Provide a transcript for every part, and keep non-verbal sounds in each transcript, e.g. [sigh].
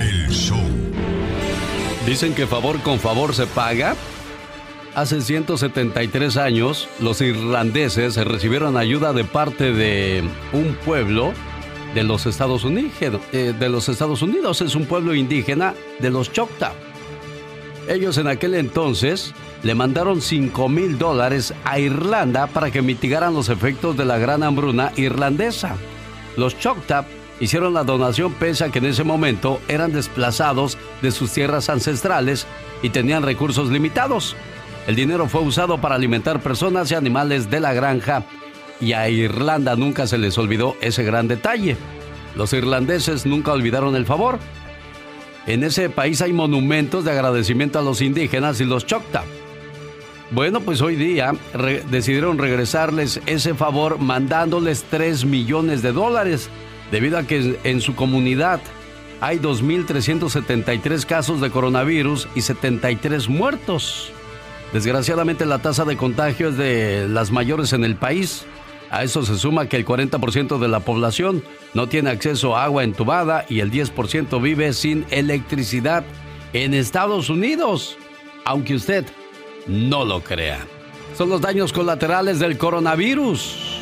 El show. Dicen que favor con favor se paga. Hace 173 años, los irlandeses recibieron ayuda de parte de un pueblo de los Estados Unidos. Eh, de los Estados Unidos es un pueblo indígena de los Choctaw. Ellos en aquel entonces le mandaron 5 mil dólares a Irlanda para que mitigaran los efectos de la gran hambruna irlandesa. Los Choctaw hicieron la donación pese a que en ese momento eran desplazados de sus tierras ancestrales y tenían recursos limitados. El dinero fue usado para alimentar personas y animales de la granja y a Irlanda nunca se les olvidó ese gran detalle. Los irlandeses nunca olvidaron el favor. En ese país hay monumentos de agradecimiento a los indígenas y los Choctaw. Bueno, pues hoy día decidieron regresarles ese favor mandándoles 3 millones de dólares, debido a que en su comunidad hay 2.373 casos de coronavirus y 73 muertos. Desgraciadamente la tasa de contagio es de las mayores en el país. A eso se suma que el 40% de la población no tiene acceso a agua entubada y el 10% vive sin electricidad en Estados Unidos. Aunque usted no lo crea. Son los daños colaterales del coronavirus.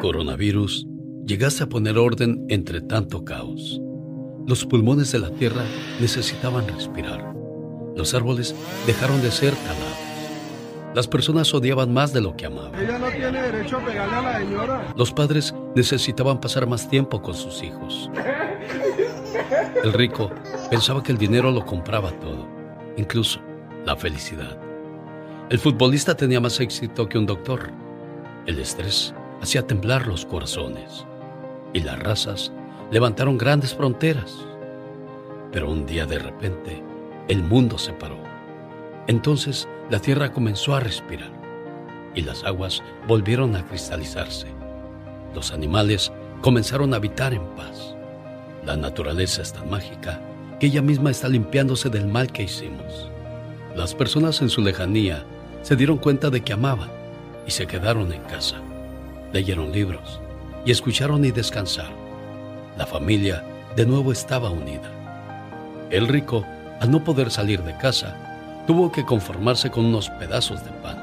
Coronavirus, llegaste a poner orden entre tanto caos. Los pulmones de la tierra necesitaban respirar los árboles dejaron de ser talados. Las personas odiaban más de lo que amaban. Ella no tiene derecho a pegarle a la señora. Los padres necesitaban pasar más tiempo con sus hijos. El rico pensaba que el dinero lo compraba todo, incluso la felicidad. El futbolista tenía más éxito que un doctor. El estrés hacía temblar los corazones. Y las razas levantaron grandes fronteras. Pero un día de repente, el mundo se paró. Entonces la tierra comenzó a respirar y las aguas volvieron a cristalizarse. Los animales comenzaron a habitar en paz. La naturaleza es tan mágica que ella misma está limpiándose del mal que hicimos. Las personas en su lejanía se dieron cuenta de que amaban y se quedaron en casa. Leyeron libros y escucharon y descansaron. La familia de nuevo estaba unida. El rico al no poder salir de casa, tuvo que conformarse con unos pedazos de pan.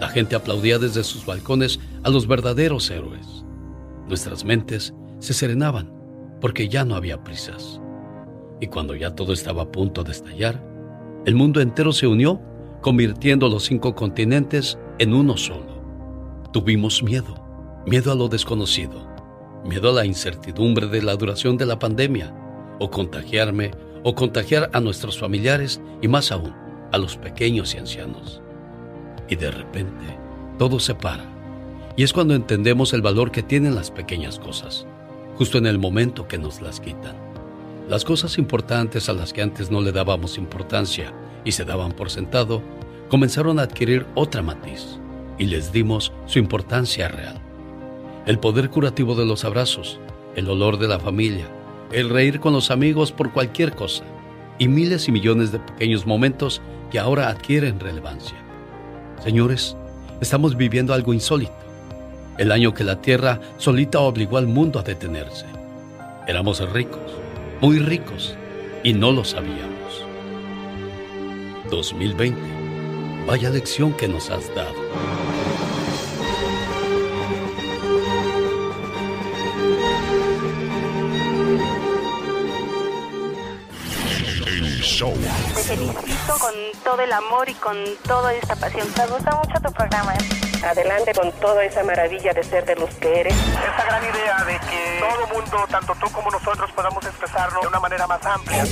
La gente aplaudía desde sus balcones a los verdaderos héroes. Nuestras mentes se serenaban porque ya no había prisas. Y cuando ya todo estaba a punto de estallar, el mundo entero se unió, convirtiendo los cinco continentes en uno solo. Tuvimos miedo, miedo a lo desconocido, miedo a la incertidumbre de la duración de la pandemia, o contagiarme o contagiar a nuestros familiares y más aún a los pequeños y ancianos. Y de repente todo se para. Y es cuando entendemos el valor que tienen las pequeñas cosas, justo en el momento que nos las quitan. Las cosas importantes a las que antes no le dábamos importancia y se daban por sentado, comenzaron a adquirir otra matiz y les dimos su importancia real. El poder curativo de los abrazos, el olor de la familia, el reír con los amigos por cualquier cosa y miles y millones de pequeños momentos que ahora adquieren relevancia. Señores, estamos viviendo algo insólito. El año que la Tierra solita obligó al mundo a detenerse. Éramos ricos, muy ricos, y no lo sabíamos. 2020, vaya lección que nos has dado. Te felicito con todo el amor y con toda esta pasión. Me gusta mucho tu programa. Adelante con toda esa maravilla de ser de los que eres. Esta gran idea de que todo mundo, tanto tú como nosotros, podamos expresarlo de una manera más amplia.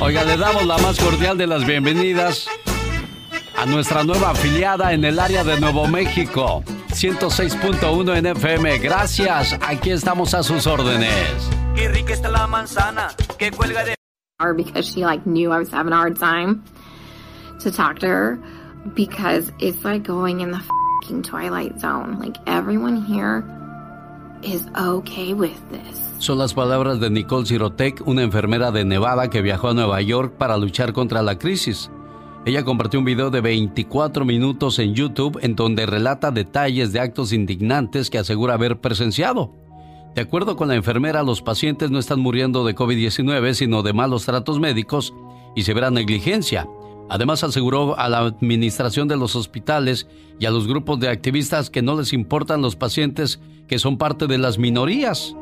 Oiga, le damos la más cordial de las bienvenidas a nuestra nueva afiliada en el área de Nuevo México. 106.1 en FM. Gracias. Aquí estamos a sus órdenes. Qué rica está la manzana que cuelga de because she like knew I was having a hard time to talk to her because it's like going in the fucking twilight zone. Like everyone here is okay with this. Son las palabras de Nicole Sirotek, una enfermera de Nevada que viajó a Nueva York para luchar contra la crisis. Ella compartió un video de 24 minutos en YouTube en donde relata detalles de actos indignantes que asegura haber presenciado. De acuerdo con la enfermera, los pacientes no están muriendo de COVID-19, sino de malos tratos médicos y severa negligencia. Además, aseguró a la administración de los hospitales y a los grupos de activistas que no les importan los pacientes que son parte de las minorías.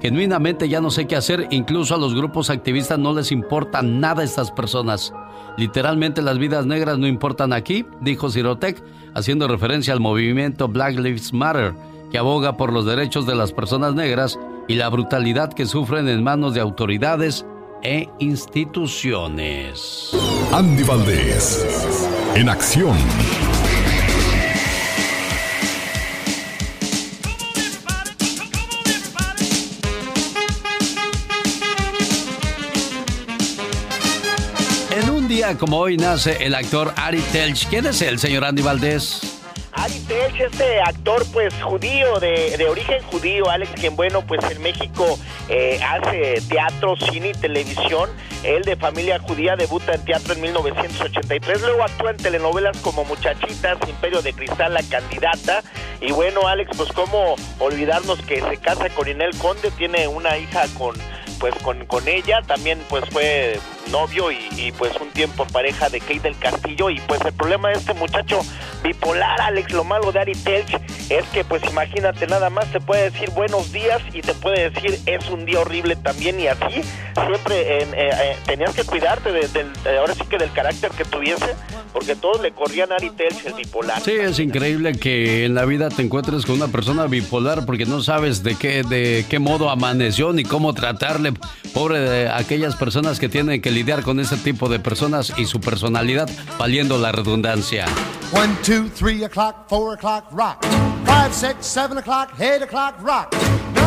Genuinamente ya no sé qué hacer, incluso a los grupos activistas no les importa nada estas personas. Literalmente las vidas negras no importan aquí, dijo Sirotec, haciendo referencia al movimiento Black Lives Matter, que aboga por los derechos de las personas negras y la brutalidad que sufren en manos de autoridades e instituciones. Andy Valdés, en acción. En un día como hoy nace el actor Ari Telch. ¿Quién es él, señor Andy Valdés? Ari Telch, este actor pues judío, de, de, origen judío, Alex, quien bueno pues en México eh, hace teatro, cine y televisión. Él de familia judía debuta en teatro en 1983, luego actúa en telenovelas como Muchachitas, Imperio de Cristal, La Candidata. Y bueno, Alex, pues cómo olvidarnos que se casa con Inel Conde, tiene una hija con pues con, con ella, también pues fue novio y, pues un tiempo pareja de Kate del Castillo y pues el problema de este muchacho bipolar, Alex, lo malo de Ari Telch es que pues imagínate nada más te puede decir buenos días y te puede decir es un día horrible también y así siempre eh, eh, tenías que cuidarte de, del, eh, ahora sí que del carácter que tuviese porque todos le corrían a Ari Telch el bipolar. Sí, es increíble que en la vida te encuentres con una persona bipolar porque no sabes de qué, de qué modo amaneció ni cómo tratarle. Pobre de aquellas personas que tienen que lidiar con ese tipo de personas y su personalidad, valiendo la redundancia. 1, 2, 3 o'clock, 4 o'clock, rock. 5, 6, 7 o'clock, 8 o'clock, rock.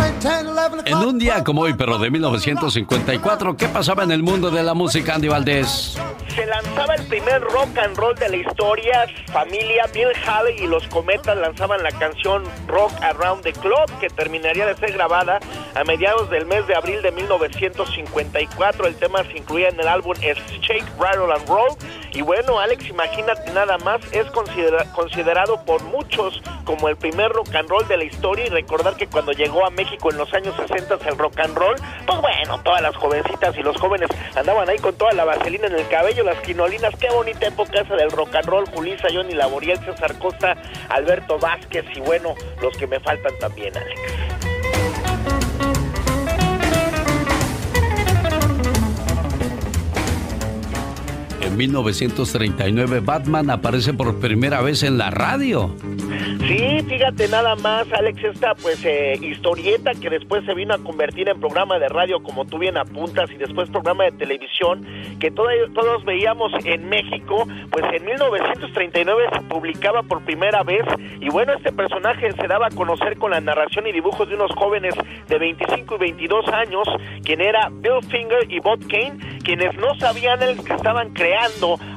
En un día como hoy, pero de 1954, ¿qué pasaba en el mundo de la música, Andy Valdés? Se lanzaba el primer rock and roll de la historia. Familia Bill Haley y los Cometas lanzaban la canción Rock Around the Clock, que terminaría de ser grabada a mediados del mes de abril de 1954. El tema se incluía en el álbum Shake, Rattle and Roll. Y bueno, Alex, imagínate nada más, es considerado por muchos como el primer rock and roll de la historia. Y recordar que cuando llegó a México en los años 60 el rock and roll, pues bueno, todas las jovencitas y los jóvenes andaban ahí con toda la vaselina en el cabello, las quinolinas, qué bonita época esa del rock and roll, Julissa, Johnny Laboriel, César Costa, Alberto Vázquez y bueno, los que me faltan también, Alex. En 1939 Batman aparece por primera vez en la radio. Sí, fíjate nada más, Alex, esta pues eh, historieta que después se vino a convertir en programa de radio, como tú bien apuntas, y después programa de televisión, que todos, todos veíamos en México, pues en 1939 se publicaba por primera vez, y bueno, este personaje se daba a conocer con la narración y dibujos de unos jóvenes de 25 y 22 años, quien era Bill Finger y Bob Kane, quienes no sabían el que estaban creando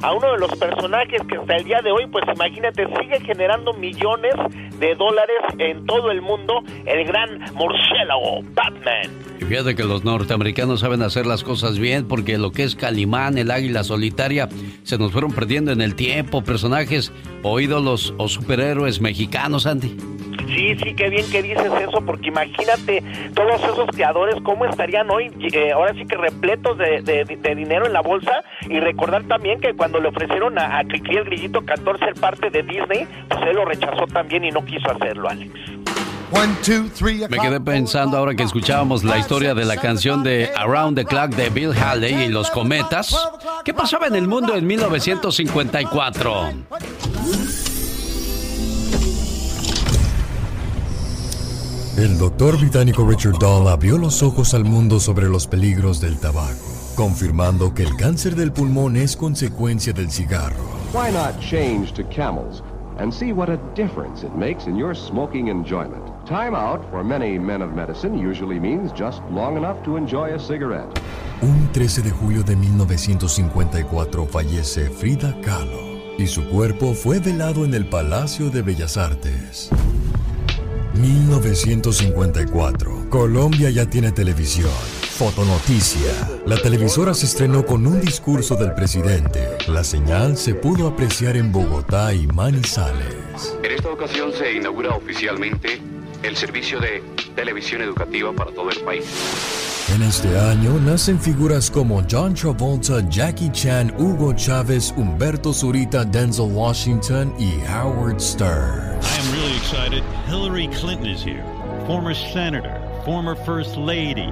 a uno de los personajes que hasta el día de hoy, pues imagínate, sigue generando millones de dólares en todo el mundo, el gran murciélago Batman. Y fíjate que los norteamericanos saben hacer las cosas bien porque lo que es Calimán, el águila solitaria, se nos fueron perdiendo en el tiempo, personajes o ídolos o superhéroes mexicanos, Andy. Sí, sí, qué bien que dices eso, porque imagínate todos esos creadores, cómo estarían hoy, eh, ahora sí que repletos de, dinero en la bolsa, y recordar también que cuando le ofrecieron a, a el Grillito 14 ser parte de Disney, pues él lo rechazó también y no quiso hacerlo, Alex. Me quedé pensando ahora que escuchábamos la historia de la canción de Around the Clock de Bill Haley y los cometas. ¿Qué pasaba en el mundo en 1954? El doctor británico Richard Dahl abrió los ojos al mundo sobre los peligros del tabaco, confirmando que el cáncer del pulmón es consecuencia del cigarro. Why not change to camels and see what a difference it makes in your smoking enjoyment? Time out for many men of medicine usually means just long enough to enjoy a cigarette. Un 13 de julio de 1954 fallece Frida Kahlo y su cuerpo fue velado en el Palacio de Bellas Artes. 1954. Colombia ya tiene televisión. Fotonoticia. La televisora se estrenó con un discurso del presidente. La señal se pudo apreciar en Bogotá y Manizales. En esta ocasión se inaugura oficialmente el servicio de televisión educativa para todo el país. En este año nacen figuras como John Travolta, Jackie Chan, Hugo Chávez, Humberto Zurita, Denzel Washington y Howard Stern. I am really excited. Hillary Clinton is here. Former senator, former first lady,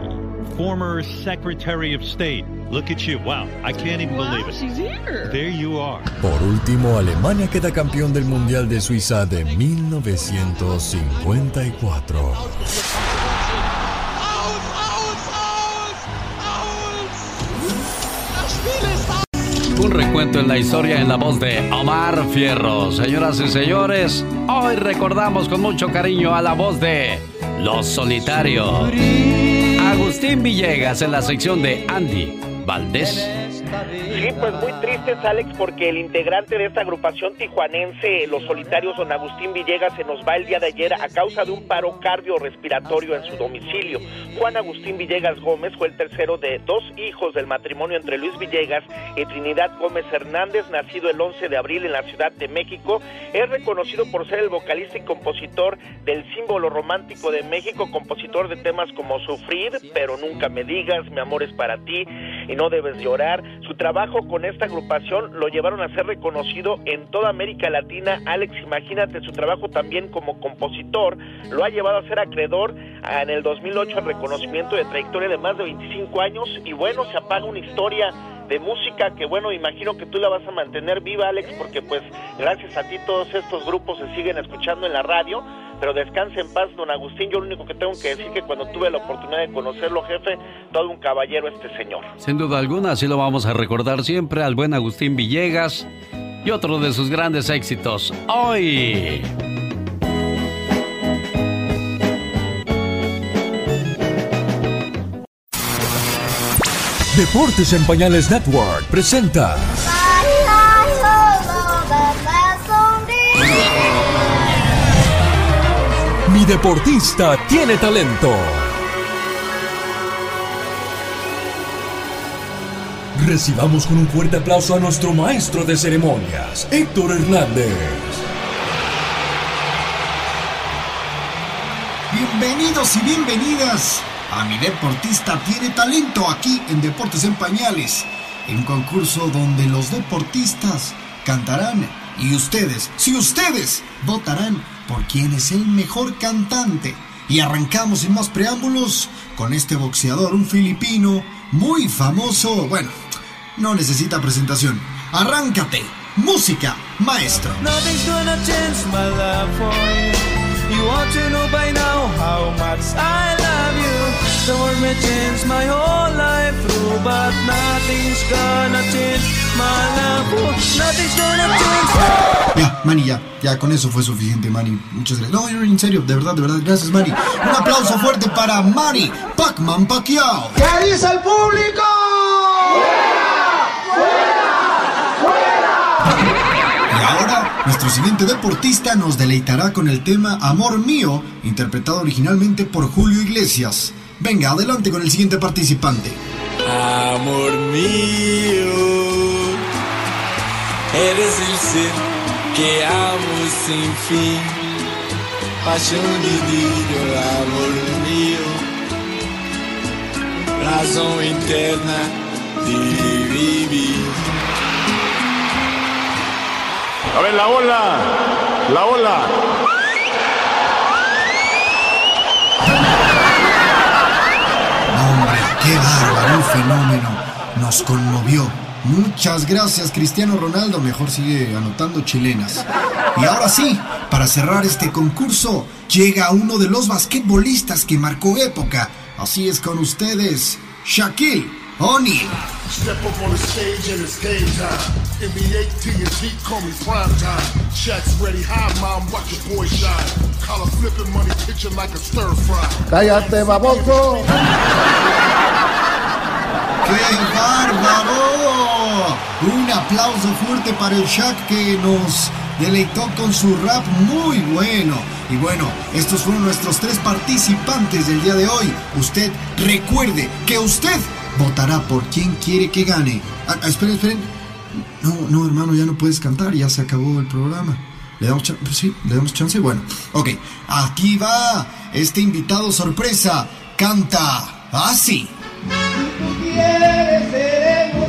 former secretary of state. Look at you. Wow. I can't even Wow, believe it. she's here. There you are. Por último, Alemania queda campeón del Mundial de Suiza de 1954. Un recuento en la historia en la voz de Omar Fierro. Señoras y señores, hoy recordamos con mucho cariño a la voz de Los Solitarios. Agustín Villegas en la sección de Andy Valdés. Sí, pues muy tristes, Alex, porque el integrante de esta agrupación tijuanense, Los Solitarios, don Agustín Villegas, se nos va el día de ayer a causa de un paro cardiorrespiratorio en su domicilio. Juan Agustín Villegas Gómez fue el tercero de dos hijos del matrimonio entre Luis Villegas y Trinidad Gómez Hernández, nacido el 11 de abril en la Ciudad de México. Es reconocido por ser el vocalista y compositor del símbolo romántico de México, compositor de temas como Sufrir, pero nunca me digas, mi amor es para ti y no debes llorar. Su trabajo con esta agrupación lo llevaron a ser reconocido en toda América Latina. Alex, imagínate, su trabajo también como compositor lo ha llevado a ser acreedor en el 2008 al reconocimiento de trayectoria de más de 25 años y bueno, se apaga una historia de música que bueno, imagino que tú la vas a mantener viva, Alex, porque pues gracias a ti todos estos grupos se siguen escuchando en la radio, pero descanse en paz, don Agustín, yo lo único que tengo que decir que cuando tuve la oportunidad de conocerlo, jefe, todo un caballero este señor. Sin duda alguna, así lo vamos a recordar siempre al buen Agustín Villegas y otro de sus grandes éxitos. Hoy. Deportes en Pañales Network presenta deportista tiene talento. Recibamos con un fuerte aplauso a nuestro maestro de ceremonias, Héctor Hernández. Bienvenidos y bienvenidas a Mi Deportista Tiene Talento aquí en Deportes en Pañales, un concurso donde los deportistas cantarán y ustedes, si ustedes, votarán por quién es el mejor cantante. Y arrancamos sin más preámbulos con este boxeador, un filipino muy famoso. Bueno, no necesita presentación. Arráncate. Música, maestro. Nothing's gonna change my love for you. You ought to know by now how much I love you. The world may change my whole life through, but nothing's gonna change Ya, Manny, ya, ya, con eso fue suficiente, Manny. Muchas gracias. No, en serio, de verdad, de verdad, gracias, Manny. Un aplauso fuerte para Manny Pacman Pacquiao. ¿Qué dice el público? Y ahora, nuestro siguiente deportista nos deleitará con el tema Amor Mío, interpretado originalmente por Julio Iglesias. Venga, adelante con el siguiente participante. Amor mío, eres el ser que amo sin fin. Pasión divina, amor mío, razón interna de vivir. A ver, la ola, la ola. Hombre, qué bárbaro, un fenómeno. Nos conmovió. Muchas gracias, Cristiano Ronaldo. Mejor sigue anotando chilenas. Y ahora sí, para cerrar este concurso, llega uno de los basquetbolistas que marcó época. Así es con ustedes, Shaquille O'Neal. Step up on the stage and it's game time. NBA TNT, call me prime time. Shaq's ready, hi mom, watch your boy shine. Collar flipping money, pitching like a stir fry. Cállate, baboso. ¡Qué bárbaro! Un aplauso fuerte para el Shaq que nos deleitó con su rap muy bueno. Y bueno, estos fueron nuestros tres participantes del día de hoy. Usted recuerde que usted votará por quien quiere que gane. Ah, ah, esperen, esperen. No, no, hermano, ya no puedes cantar, ya se acabó el programa. ¿Le damos chance? Sí, le damos chance. Bueno, ok. Aquí va este invitado sorpresa. Canta así. seremos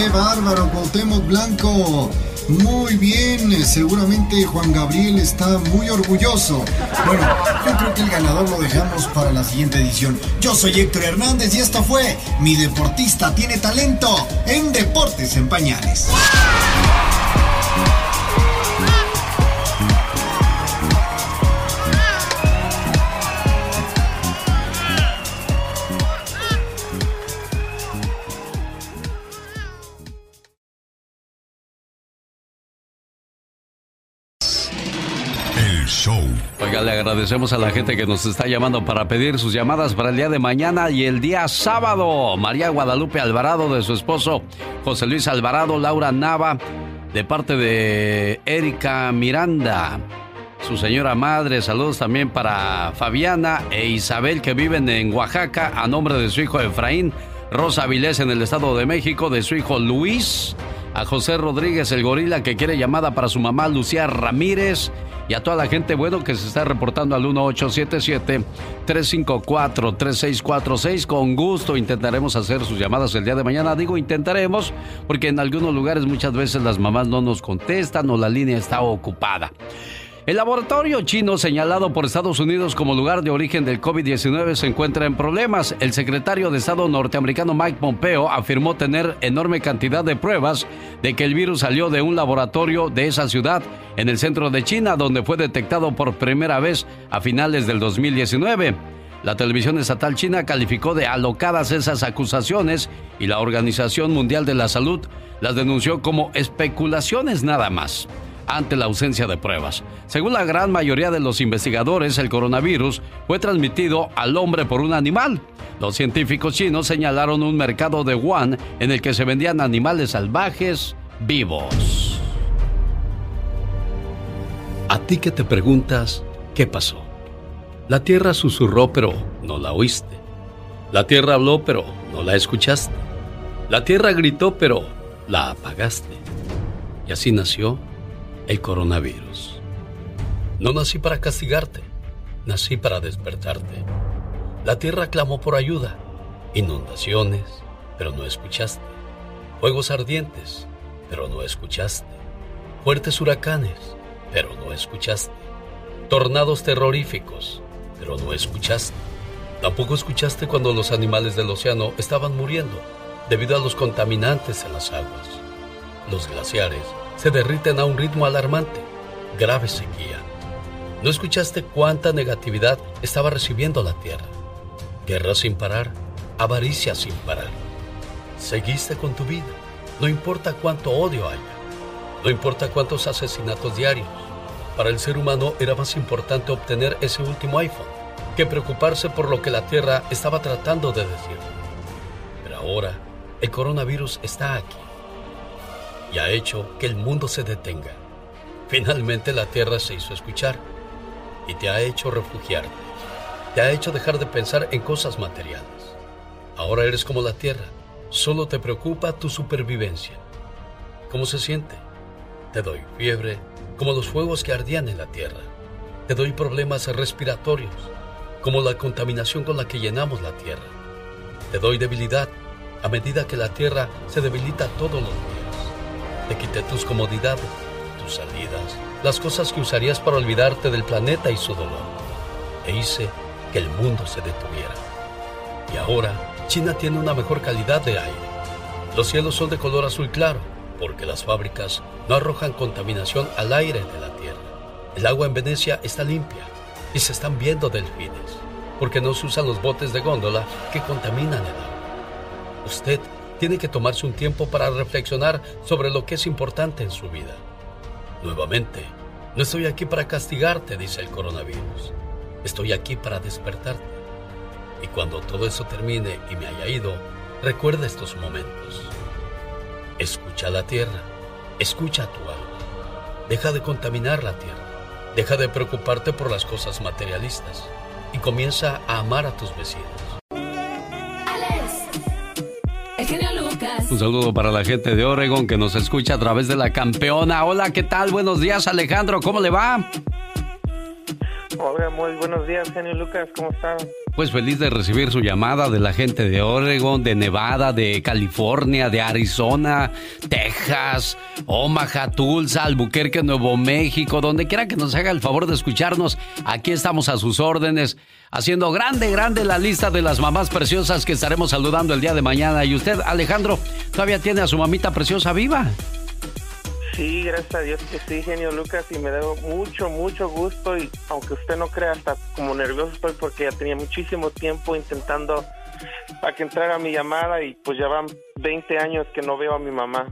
¡Qué bárbaro, Cuauhtémoc Blanco! Muy bien, seguramente Juan Gabriel está muy orgulloso. Bueno, yo creo que el ganador lo dejamos para la siguiente edición. Yo soy Héctor Hernández y esto fue Mi Deportista Tiene Talento en Deportes en Pañales. Show. Oiga, le agradecemos a la gente que nos está llamando para pedir sus llamadas para el día de mañana y el día sábado. María Guadalupe Alvarado de su esposo José Luis Alvarado, Laura Nava, de parte de Erika Miranda. Su señora madre, saludos también para Fabiana e Isabel que viven en Oaxaca a nombre de su hijo Efraín, Rosa Vilés en el Estado de México, de su hijo Luis, a José Rodríguez el gorila que quiere llamada para su mamá Lucía Ramírez y a toda la gente bueno que se está reportando al 1877-354-3646. Con gusto intentaremos hacer sus llamadas el día de mañana. Digo intentaremos porque en algunos lugares muchas veces las mamás no nos contestan o la línea está ocupada. El laboratorio chino señalado por Estados Unidos como lugar de origen del COVID-19 se encuentra en problemas. El secretario de Estado norteamericano Mike Pompeo afirmó tener enorme cantidad de pruebas de que el virus salió de un laboratorio de esa ciudad en el centro de China, donde fue detectado por primera vez a finales del 2019. La televisión estatal china calificó de alocadas esas acusaciones y la Organización Mundial de la Salud las denunció como especulaciones nada más ante la ausencia de pruebas. Según la gran mayoría de los investigadores, el coronavirus fue transmitido al hombre por un animal. Los científicos chinos señalaron un mercado de Wuhan en el que se vendían animales salvajes vivos. A ti que te preguntas, ¿qué pasó? La tierra susurró pero no la oíste. La tierra habló pero no la escuchaste. La tierra gritó pero la apagaste. Y así nació el coronavirus. No nací para castigarte, nací para despertarte. La tierra clamó por ayuda, inundaciones, pero no escuchaste. Fuegos ardientes, pero no escuchaste. Fuertes huracanes, pero no escuchaste. Tornados terroríficos, pero no escuchaste. Tampoco escuchaste cuando los animales del océano estaban muriendo debido a los contaminantes en las aguas. Los glaciares se derriten a un ritmo alarmante, grave sequía. ¿No escuchaste cuánta negatividad estaba recibiendo la Tierra? Guerra sin parar, avaricia sin parar. Seguiste con tu vida, no importa cuánto odio haya, no importa cuántos asesinatos diarios. Para el ser humano era más importante obtener ese último iPhone que preocuparse por lo que la Tierra estaba tratando de decir. Pero ahora el coronavirus está aquí y ha hecho que el mundo se detenga. Finalmente la tierra se hizo escuchar y te ha hecho refugiarte. Te ha hecho dejar de pensar en cosas materiales. Ahora eres como la tierra, solo te preocupa tu supervivencia. ¿Cómo se siente? Te doy fiebre, como los fuegos que ardían en la tierra. Te doy problemas respiratorios, como la contaminación con la que llenamos la tierra. Te doy debilidad a medida que la tierra se debilita todos los días. Te quité tus comodidades, tus salidas, las cosas que usarías para olvidarte del planeta y su dolor. E hice que el mundo se detuviera. Y ahora China tiene una mejor calidad de aire. Los cielos son de color azul claro, porque las fábricas no arrojan contaminación al aire de la tierra. El agua en Venecia está limpia y se están viendo delfines, porque no se usan los botes de góndola que contaminan el agua. Usted tiene que tomarse un tiempo para reflexionar sobre lo que es importante en su vida. Nuevamente, no estoy aquí para castigarte, dice el coronavirus. Estoy aquí para despertarte. Y cuando todo eso termine y me haya ido, recuerda estos momentos. Escucha la tierra, escucha tu alma. Deja de contaminar la tierra. Deja de preocuparte por las cosas materialistas y comienza a amar a tus vecinos. Un saludo para la gente de Oregon que nos escucha a través de la campeona. Hola, ¿qué tal? Buenos días, Alejandro. ¿Cómo le va? Hola, muy buenos días, genio Lucas. ¿Cómo está? Pues feliz de recibir su llamada de la gente de Oregon, de Nevada, de California, de Arizona, Texas, Omaha, Tulsa, Albuquerque, Nuevo México, donde quiera que nos haga el favor de escucharnos. Aquí estamos a sus órdenes, haciendo grande, grande la lista de las mamás preciosas que estaremos saludando el día de mañana. Y usted, Alejandro, todavía tiene a su mamita preciosa viva. Sí, gracias a Dios que sí, genio Lucas, y me da mucho, mucho gusto y aunque usted no crea, hasta como nervioso estoy porque ya tenía muchísimo tiempo intentando para que entrara mi llamada y pues ya van 20 años que no veo a mi mamá.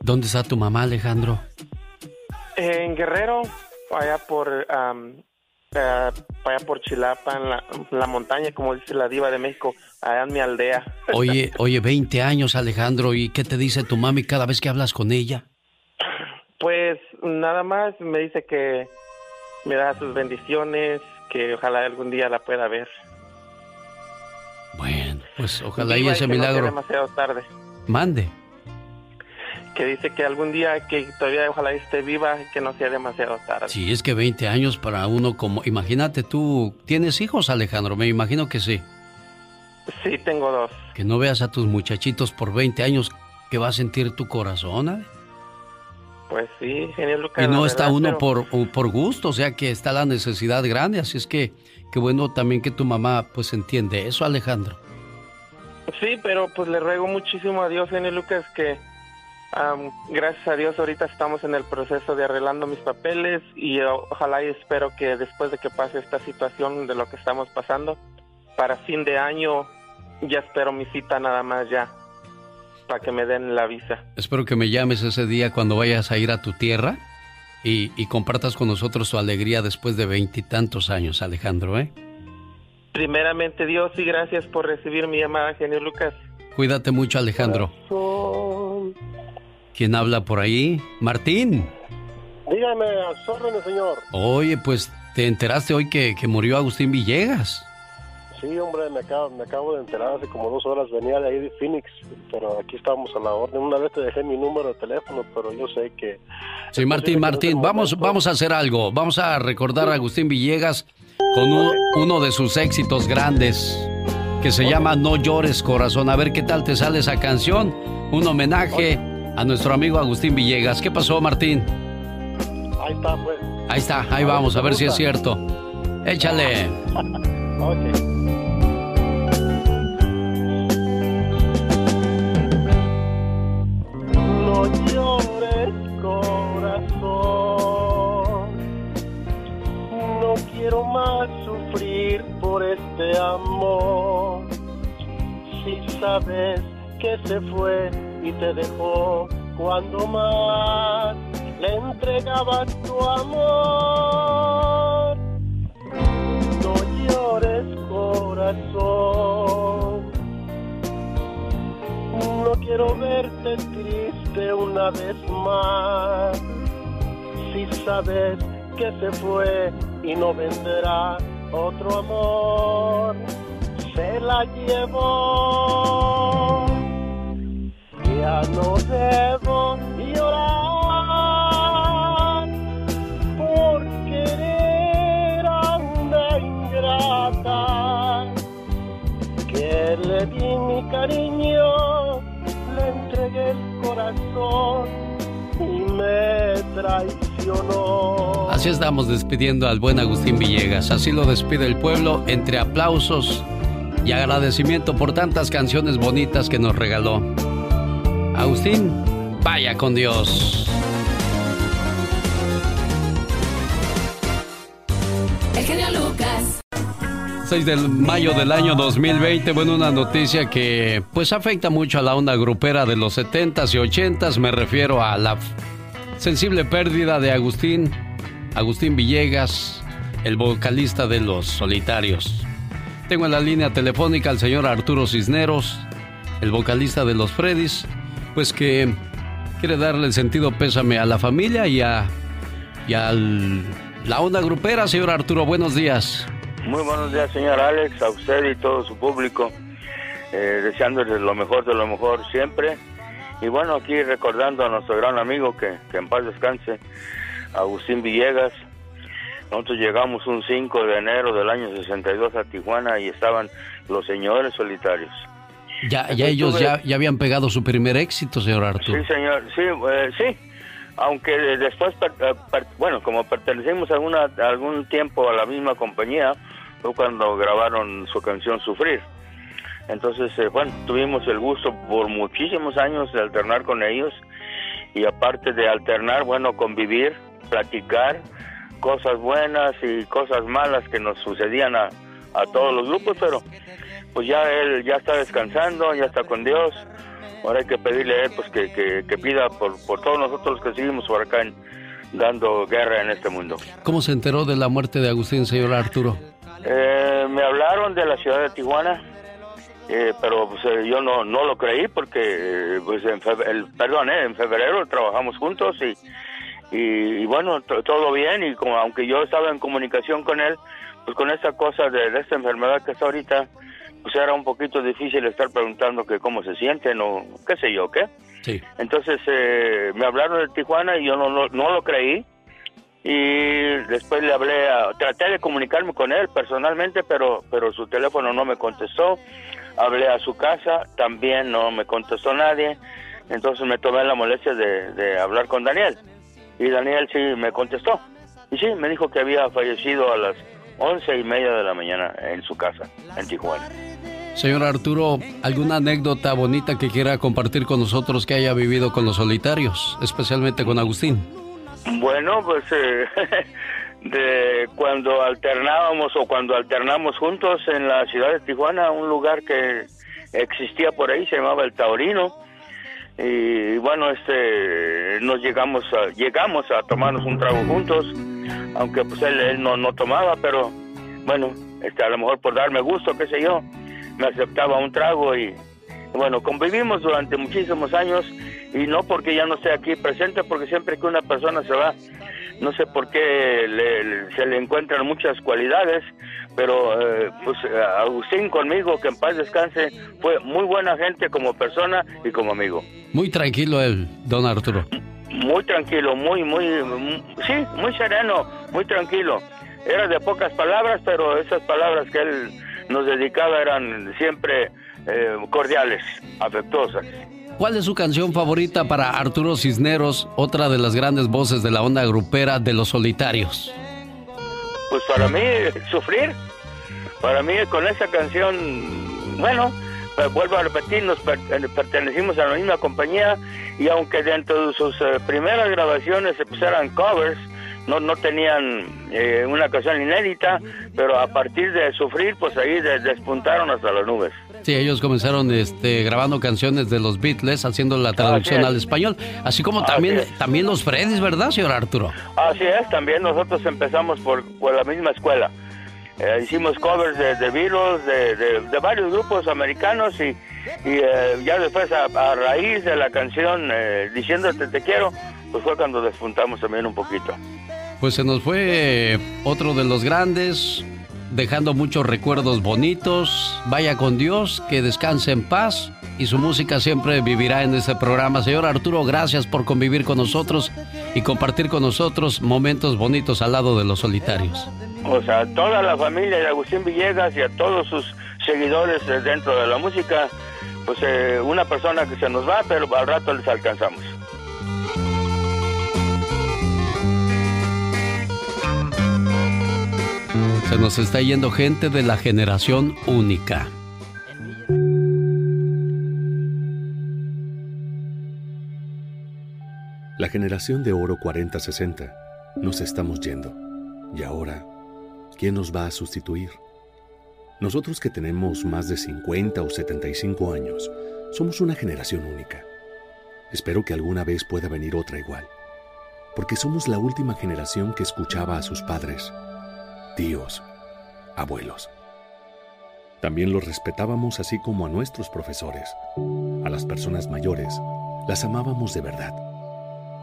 ¿Dónde está tu mamá, Alejandro? En Guerrero, allá por, um, allá por Chilapa, en la, en la montaña, como dice la diva de México, allá en mi aldea. [laughs] Oye, oye, 20 años, Alejandro, ¿y qué te dice tu mami cada vez que hablas con ella? Pues nada más me dice que me da sus bendiciones, que ojalá algún día la pueda ver. Bueno, pues ojalá y ese milagro. No demasiado tarde. Mande. Que dice que algún día que todavía ojalá esté viva, que no sea demasiado tarde. Sí, es que 20 años para uno como... Imagínate tú, ¿tienes hijos Alejandro? Me imagino que sí. Sí, tengo dos. Que no veas a tus muchachitos por 20 años, ¿qué va a sentir tu corazón? ¿eh? Pues sí, genial Lucas. Y no está uno por, por gusto, o sea que está la necesidad grande, así es que qué bueno también que tu mamá pues entiende eso, Alejandro. Sí, pero pues le ruego muchísimo a Dios, genial Lucas, que gracias a Dios ahorita estamos en el proceso de arreglando mis papeles y ojalá y espero que después de que pase esta situación de lo que estamos pasando, para fin de año ya espero mi cita nada más ya para que me den la visa. Espero que me llames ese día cuando vayas a ir a tu tierra y, compartas con nosotros tu alegría después de veintitantos años, Alejandro, ¿eh? Primeramente Dios y gracias por recibir mi llamada, genio Lucas. Cuídate mucho, Alejandro. ¿Quién habla por ahí? Martín. Dígame, a señor. Oye, pues te enteraste hoy que, que murió Agustín Villegas. Sí, hombre, me acabo, me acabo de enterar hace como dos horas. Venía de ahí de Phoenix, pero aquí estamos a la orden. Una vez te dejé mi número de teléfono, pero yo sé que. Sí, Martín, Martín, vamos, vamos a hacer algo. Vamos a recordar a Agustín Villegas con uno de sus éxitos grandes que se llama No llores, corazón. A ver qué tal te sale esa canción. Un homenaje a nuestro amigo Agustín Villegas. ¿Qué pasó, Martín? Ahí está, pues. Ahí está, ahí vamos, a ver si es cierto. Échale. [laughs] ok. llores, corazón. No quiero más sufrir por este amor. Si sabes que se fue y te dejó cuando más le entregabas tu amor. No llores, corazón no quiero verte triste una vez más. Si sabes que se fue y no vendrá otro amor, se la llevó. Ya no debo llorar por querer a una ingrata que le di mi cariño entregué el corazón y me traicionó. Así estamos despidiendo al buen Agustín Villegas. Así lo despide el pueblo entre aplausos y agradecimiento por tantas canciones bonitas que nos regaló. Agustín, vaya con Dios. El genio Lucas. 6 de mayo del año 2020. Bueno, una noticia que pues afecta mucho a la onda grupera de los 70s y 80s. Me refiero a la sensible pérdida de Agustín, Agustín Villegas, el vocalista de Los Solitarios. Tengo en la línea telefónica al señor Arturo Cisneros, el vocalista de Los Freddys, pues que quiere darle el sentido pésame a la familia y a y a la onda grupera, señor Arturo. Buenos días. Muy buenos días, señor Alex, a usted y todo su público. Eh, deseándoles lo mejor de lo mejor siempre. Y bueno, aquí recordando a nuestro gran amigo que, que en paz descanse, Agustín Villegas. Nosotros llegamos un 5 de enero del año 62 a Tijuana y estaban los señores solitarios. Ya, ya ellos ya, ya habían pegado su primer éxito, señor Arturo. Sí, señor, sí, eh, sí. Aunque después, eh, bueno, como pertenecimos alguna, algún tiempo a la misma compañía, fue cuando grabaron su canción Sufrir. Entonces, eh, bueno, tuvimos el gusto por muchísimos años de alternar con ellos y aparte de alternar, bueno, convivir, platicar cosas buenas y cosas malas que nos sucedían a, a todos los grupos, pero pues ya él ya está descansando, ya está con Dios. Ahora hay que pedirle a él pues que, que, pida por, por todos nosotros que seguimos por acá dando guerra en este mundo. ¿Cómo se enteró de la muerte de Agustín, señor Arturo? Eh, me hablaron de la ciudad de Tijuana, eh, pero pues, eh, yo no, no lo creí porque, pues, en el, perdón, en febrero trabajamos juntos y, y, bueno, todo bien y como aunque yo estaba en comunicación con él, pues con esta cosa de, de esta enfermedad que está ahorita, pues era un poquito difícil estar preguntando que cómo se sienten o qué sé yo, ¿qué? Sí. Entonces eh, me hablaron de Tijuana y yo no, no, lo creí y después le hablé, a, traté de comunicarme con él personalmente, pero, pero su teléfono no me contestó. Hablé a su casa, también no me contestó nadie. Entonces me tomé la molestia de, de hablar con Daniel. Y Daniel sí me contestó. Y sí, me dijo que había fallecido a las once y media de la mañana en su casa, en Tijuana. Señor Arturo, ¿alguna anécdota bonita que quiera compartir con nosotros que haya vivido con los solitarios, especialmente con Agustín? Bueno, pues eh, [laughs] de cuando alternábamos o cuando alternamos juntos en la ciudad de Tijuana, un lugar que existía por ahí se llamaba el Taurino y bueno, este nos llegamos a, llegamos a tomarnos un trago juntos, aunque pues él, él no, no tomaba, pero bueno, este a lo mejor por darme gusto, qué sé yo me aceptaba un trago y bueno, convivimos durante muchísimos años y no porque ya no esté aquí presente, porque siempre que una persona se va, no sé por qué se le encuentran muchas cualidades, pero eh, pues Agustín conmigo, que en paz descanse, fue muy buena gente como persona y como amigo. Muy tranquilo él, don Arturo. Muy tranquilo, muy, muy, sí, muy sereno, muy tranquilo. Era de pocas palabras, pero esas palabras que él nos dedicaba eran siempre eh, cordiales, afectuosas. ¿Cuál es su canción favorita para Arturo Cisneros, otra de las grandes voces de la onda grupera de los solitarios? Pues para mí, sufrir. Para mí, con esa canción, bueno, pues vuelvo a repetir, nos eh, pertenecimos a la misma compañía y aunque dentro de sus eh, primeras grabaciones pues eran covers, no, no tenían eh, una canción inédita, pero a partir de sufrir, pues ahí despuntaron hasta las nubes. Sí, ellos comenzaron este, grabando canciones de los Beatles, haciendo la traducción al español, así como también, también los Freddys, ¿verdad, señor Arturo? Así es, también nosotros empezamos por, por la misma escuela. Eh, hicimos covers de, de Beatles, de, de, varios grupos americanos y, y eh, ya después a, raíz de la canción Diciéndote te quiero, pues fue cuando despuntamos también un poquito. Pues se nos fue otro de los grandes, dejando muchos recuerdos bonitos. Vaya con Dios, que descanse en paz y su música siempre vivirá en este programa. Señor Arturo, gracias por convivir con nosotros y compartir con nosotros momentos bonitos al lado de los solitarios. O sea, a toda la familia de Agustín Villegas y a todos sus seguidores dentro de la música, pues eh, una persona que se nos va, pero al rato les alcanzamos. Se nos está yendo gente de la generación única. La generación de oro 40-60 nos estamos yendo. Y ahora, ¿quién nos va a sustituir? Nosotros que tenemos más de 50 o 75 años, somos una generación única. Espero que alguna vez pueda venir otra igual, porque somos la última generación que escuchaba a sus padres tíos, abuelos. También los respetábamos así como a nuestros profesores. A las personas mayores las amábamos de verdad.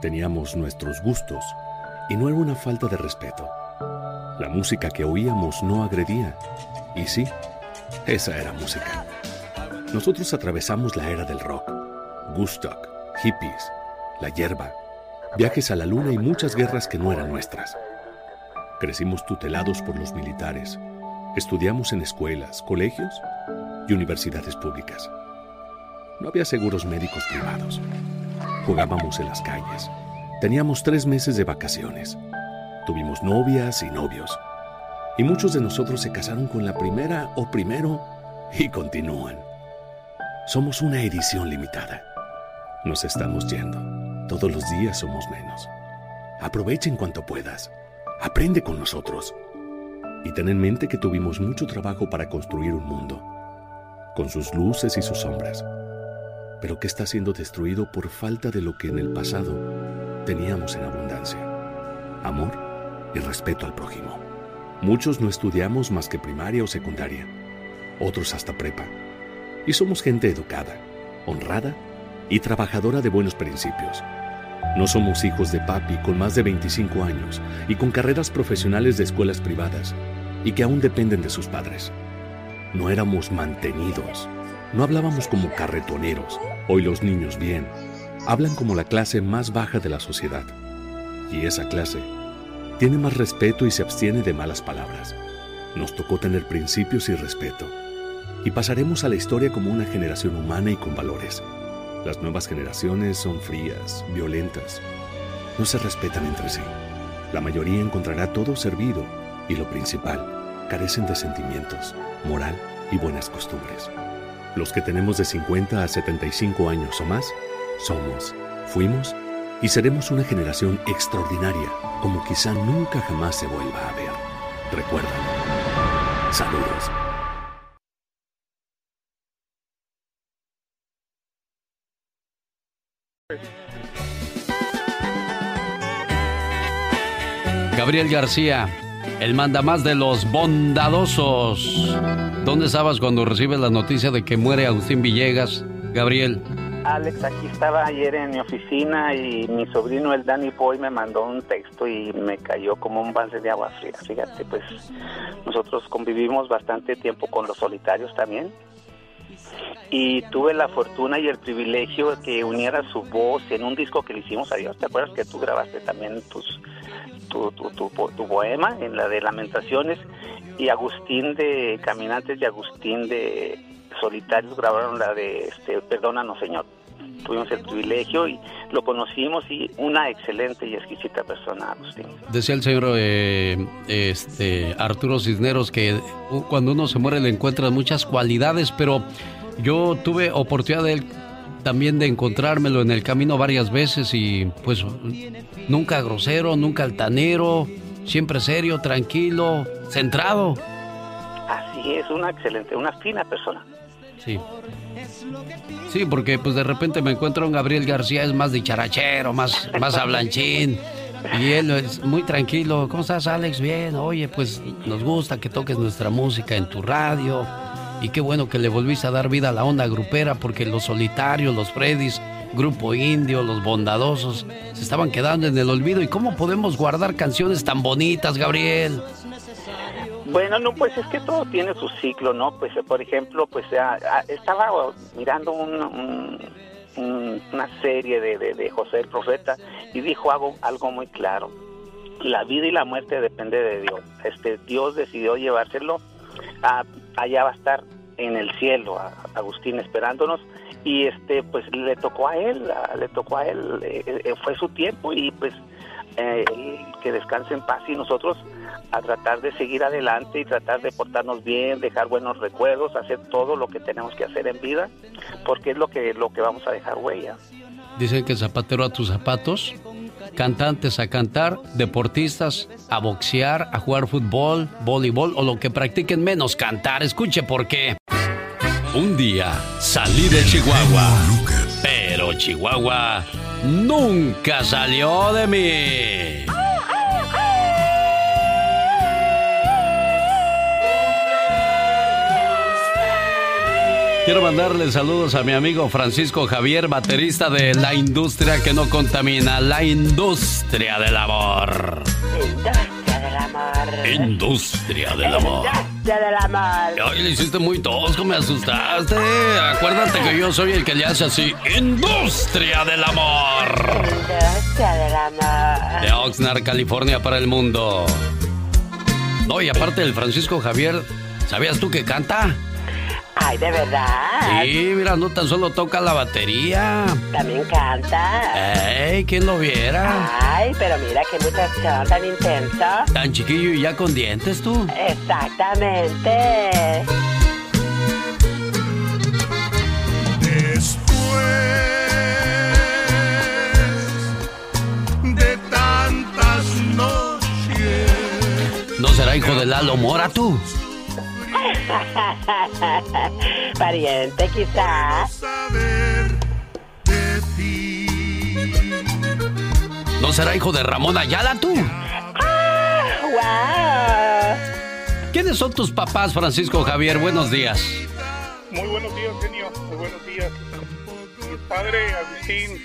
Teníamos nuestros gustos Y no era una falta de respeto. La música que oíamos no agredía. Y sí, esa era música. Nosotros atravesamos la era del rock, Gustock, hippies, la hierba, viajes a la luna y muchas guerras que no eran nuestras. Crecimos tutelados por los militares. Estudiamos en escuelas, colegios y universidades públicas. No había seguros médicos privados. Jugábamos en las calles. Teníamos tres meses de vacaciones. Tuvimos novias y novios. Y muchos de nosotros se casaron con la primera o primero y continúan. Somos una edición limitada. Nos estamos yendo. Todos los días somos menos. Aprovechen cuanto puedas. Aprende con nosotros. Y ten en mente que tuvimos mucho trabajo para construir un mundo, con sus luces y sus sombras, pero que está siendo destruido por falta de lo que en el pasado teníamos en abundancia. Amor y respeto al prójimo. Muchos no estudiamos más que primaria o secundaria, otros hasta prepa. Y somos gente educada, honrada y trabajadora de buenos principios. No somos hijos de papi con más de 25 años y con carreras profesionales de escuelas privadas y que aún dependen de sus padres. No éramos mantenidos. No hablábamos como carretoneros. Hoy los niños bien. Hablan como la clase más baja de la sociedad. Y esa clase tiene más respeto y se abstiene de malas palabras. Nos tocó tener principios y respeto. Y pasaremos a la historia como una generación humana y con valores. Las nuevas generaciones son frías, violentas. No se respetan entre sí. La mayoría encontrará todo servido y lo principal, carecen de sentimientos, moral y buenas costumbres. Los que tenemos de 50 a 75 años o más, somos, fuimos y seremos una generación extraordinaria como quizá nunca jamás se vuelva a ver. Recuerda. Saludos. Gabriel García, el mandamás de los bondadosos. ¿Dónde estabas cuando recibes la noticia de que muere Agustín Villegas, Gabriel? Alex, aquí estaba ayer en mi oficina y mi sobrino, el Danny Boy, me mandó un texto y me cayó como un balde de agua fría. Fíjate, pues nosotros convivimos bastante tiempo con los solitarios también y tuve la fortuna y el privilegio de que uniera su voz en un disco que le hicimos a Dios. ¿Te acuerdas que tú grabaste también tus, tu, tu, tu, tu poema en la de Lamentaciones? Y Agustín de Caminantes y Agustín de Solitarios grabaron la de este, Perdónanos, Señor. Tuvimos el privilegio y lo conocimos y una excelente y exquisita persona, Agustín. Decía el señor eh, este, Arturo Cisneros que cuando uno se muere le encuentran muchas cualidades, pero yo tuve oportunidad de él también de encontrármelo en el camino varias veces y pues nunca grosero, nunca altanero, siempre serio, tranquilo, centrado. Así es, una excelente, una fina persona. Sí. Sí, porque pues de repente me encuentro un Gabriel García, es más dicharachero, más, más hablanchín. Y él es muy tranquilo. ¿Cómo estás, Alex? Bien. Oye, pues nos gusta que toques nuestra música en tu radio. Y qué bueno que le volviste a dar vida a la onda grupera, porque los solitarios, los Freddys, Grupo Indio, los bondadosos, se estaban quedando en el olvido. ¿Y cómo podemos guardar canciones tan bonitas, Gabriel? Bueno, no, pues es que todo tiene su ciclo, ¿no? Pues, por ejemplo, pues estaba mirando un, una serie de, de, José el Profeta y dijo algo, algo muy claro. La vida y la muerte depende de Dios. Este Dios decidió llevárselo a, allá va a estar en el cielo, a Agustín esperándonos y este pues le tocó a él, le tocó a él, eh, eh, fue su tiempo y pues eh, que descanse en paz y nosotros a tratar de seguir adelante y tratar de portarnos bien, dejar buenos recuerdos, hacer todo lo que tenemos que hacer en vida, porque es lo que lo que vamos a dejar huella. Dicen que zapatero a tus zapatos, cantantes a cantar, deportistas a boxear, a jugar fútbol, voleibol o lo que practiquen menos cantar. Escuche por qué. Un día salí de Chihuahua, pero Chihuahua nunca salió de mí. Quiero mandarle saludos a mi amigo Francisco Javier, baterista de La Industria que no contamina, la industria del amor. Industria del amor. Industria del amor. Industria del amor. Ay, le hiciste muy tosco, me asustaste. Acuérdate que yo soy el que le hace así. Industria del amor. Industria del amor. De Oxnard, California para el mundo. No, y aparte del Francisco Javier, ¿sabías tú que canta? Ay, de verdad. Sí, mira, no tan solo toca la batería. También canta. ¡Ey! ¿Quién lo viera? Ay, pero mira qué muchachón tan intenso. Tan chiquillo y ya con dientes tú. Exactamente. Después de tantas noches. ¿No será hijo de Lalo Mora tú? [laughs] Pariente, quizás. Saber de ti. ¿No será hijo de Ramón Ayala tú? ¡Wow! ¿Quiénes son tus papás, Francisco Javier? Buenos días. Muy buenos días, genio. Muy buenos días. Mi padre, Agustín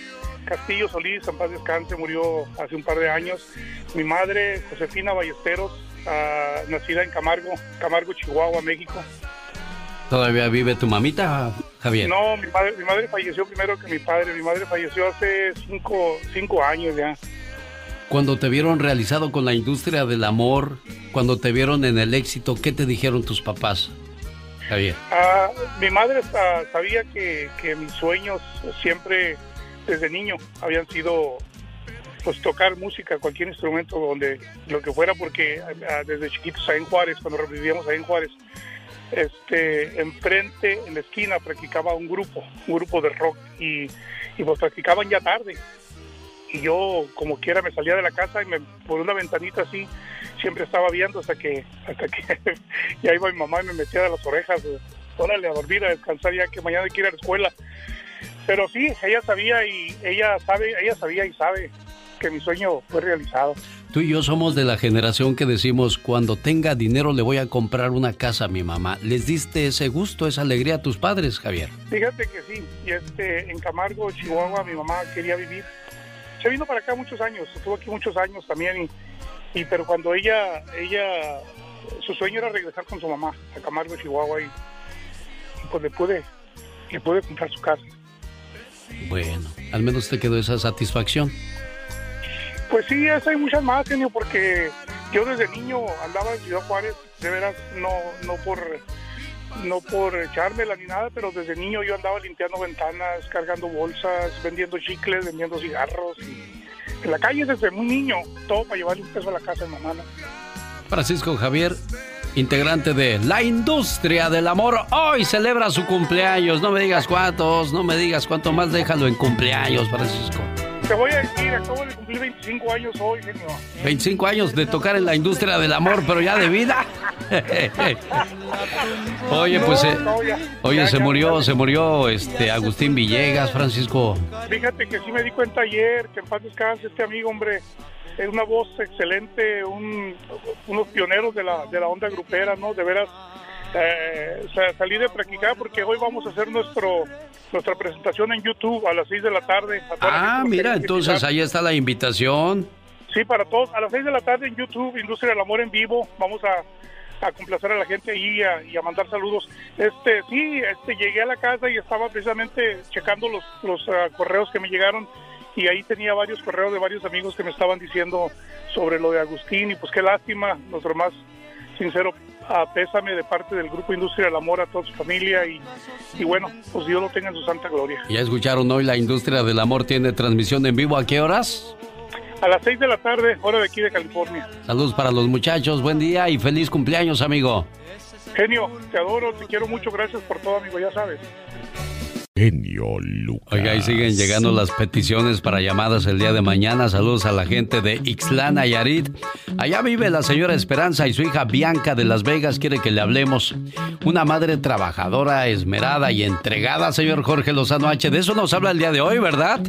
Castillo Solís, en paz descanse, murió hace un par de años. Mi madre, Josefina Ballesteros, ah, nacida en Camargo, Camargo, Chihuahua, México. ¿Todavía vive tu mamita, Javier? No, mi madre, mi madre falleció primero que mi padre. Mi madre falleció hace cinco, cinco años ya. Cuando te vieron realizado con la industria del amor, cuando te vieron en el éxito, ¿qué te dijeron tus papás, Javier? Ah, mi madre sabía que, que mis sueños siempre, desde niño, habían sido pues tocar música, cualquier instrumento, donde lo que fuera, porque ah, desde chiquitos ahí en Juárez, cuando vivíamos ahí en Juárez, este, enfrente, en la esquina, practicaba un grupo, un grupo de rock, y, y pues practicaban ya tarde. Y yo, como quiera, me salía de la casa y me, por una ventanita así, siempre estaba viendo hasta que, hasta que [laughs] ya iba mi mamá y me metía de las orejas, órale, a dormir, a descansar ya que mañana hay que ir a la escuela. Pero sí, ella sabía y ella sabe, ella sabía y sabe que mi sueño fue realizado. Tú y yo somos de la generación que decimos, cuando tenga dinero le voy a comprar una casa a mi mamá. ¿Les diste ese gusto, esa alegría a tus padres, Javier? Fíjate que sí, y este, en Camargo, Chihuahua, mi mamá quería vivir. Se vino para acá muchos años, estuvo aquí muchos años también, y, y pero cuando ella, ella, su sueño era regresar con su mamá a Camargo, Chihuahua, y, y pues le pude, le pude comprar su casa. Bueno, al menos te quedó esa satisfacción. Pues sí, eso hay muchas más, genio, porque yo desde niño andaba en Ciudad Juárez, de veras, no, no por no por echármela ni nada, pero desde niño yo andaba limpiando ventanas, cargando bolsas, vendiendo chicles, vendiendo cigarros. Y en la calle desde muy niño, todo para llevarle un peso a la casa de mamá. Francisco Javier, integrante de La Industria del Amor, hoy celebra su cumpleaños. No me digas cuántos, no me digas cuánto más, déjalo en cumpleaños, Francisco. Te voy a decir, acabo de cumplir 25 años hoy, genio. 25 años de tocar en la industria del amor, pero ya de vida. [laughs] Oye, pues, eh, oye, se murió, se murió este Agustín Villegas, Francisco. Fíjate que sí me di cuenta ayer, que en paz descanse este amigo, hombre. Es una voz excelente, un, unos pioneros de la, de la onda grupera, ¿no? De veras, eh, de practicar porque hoy vamos a hacer nuestro nuestra presentación en YouTube a las 6 de la tarde. Ah, mira, entonces ahí está la invitación. Sí, para todos. A las 6 de la tarde en YouTube, Industria del Amor en vivo. Vamos a, a complacer a la gente ahí y a, y a mandar saludos. Este, sí, este, llegué a la casa y estaba precisamente checando los, los ah, correos que me llegaron y ahí tenía varios correos de varios amigos que me estaban diciendo sobre lo de Agustín y pues qué lástima, nuestro más sincero ah, pésame de parte del Grupo Industria del Amor a toda su familia y, y bueno, pues Dios lo tenga en su santa gloria. Ya escucharon hoy la industria del amor tiene transmisión en vivo. ¿A qué horas? A las 6 de la tarde, hora de aquí de California. Saludos para los muchachos, buen día y feliz cumpleaños, amigo. Genio, te adoro, te quiero mucho, gracias por todo, amigo, ya sabes. Genio Lucas. Oiga, ahí siguen llegando las peticiones para llamadas el día de mañana. Saludos a la gente de Ixtlán, Nayarit. Allá vive la señora Esperanza y su hija Bianca de Las Vegas. Quiere que le hablemos. Una madre trabajadora, esmerada y entregada, señor Jorge Lozano H. De eso nos habla el día de hoy, ¿verdad?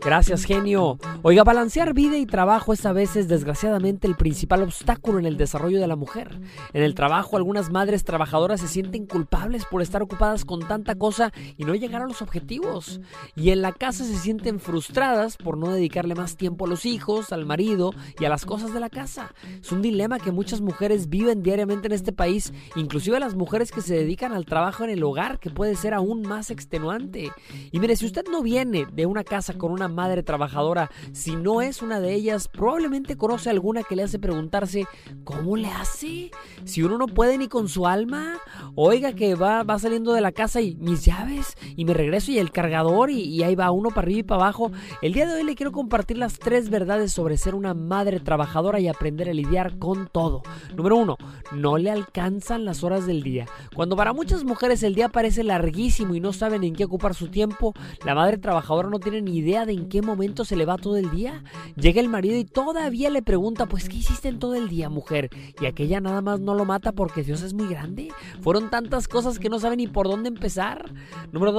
Gracias, genio. Oiga, balancear vida y trabajo es a veces, desgraciadamente, el principal obstáculo en el desarrollo de la mujer. En el trabajo, algunas madres trabajadoras se sienten culpables por estar ocupadas con tanta cosa y no llegar a los objetivos. Y en la casa se sienten frustradas por no dedicarle más tiempo a los hijos, al marido y a las cosas de la casa. Es un dilema que muchas mujeres viven diariamente en este país, inclusive las mujeres que se dedican al trabajo en el hogar, que puede ser aún más extenuante. Y mire, si usted no viene de una casa con una madre trabajadora, si no es una de ellas, probablemente conoce alguna que le hace preguntarse, ¿cómo le hace? Si uno no puede ni con su alma, oiga que va, va saliendo de la casa y mis llaves, y me regreso y el cargador, y, ahí va uno para arriba y para abajo. El día de hoy le quiero compartir las tres verdades sobre ser una madre trabajadora y aprender a lidiar con todo. Número uno, no le alcanzan las horas del día. Cuando para muchas mujeres el día parece larguísimo y no saben en qué ocupar su tiempo, la madre trabajadora no tiene ni idea de en qué momento se le va todo el día. Llega el marido y todavía le pregunta, pues ¿qué hiciste en todo el día, mujer? Y aquella nada más no lo mata porque Dios es muy grande. Fueron tantas cosas que no saben ni por dónde empezar. Número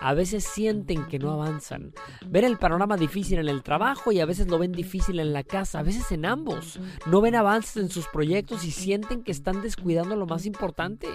a veces sienten que no avanzan. Ven el panorama difícil en el trabajo y a veces lo ven difícil en la casa, a veces en ambos. No ven avances en sus proyectos y sienten que están descuidando lo más importante.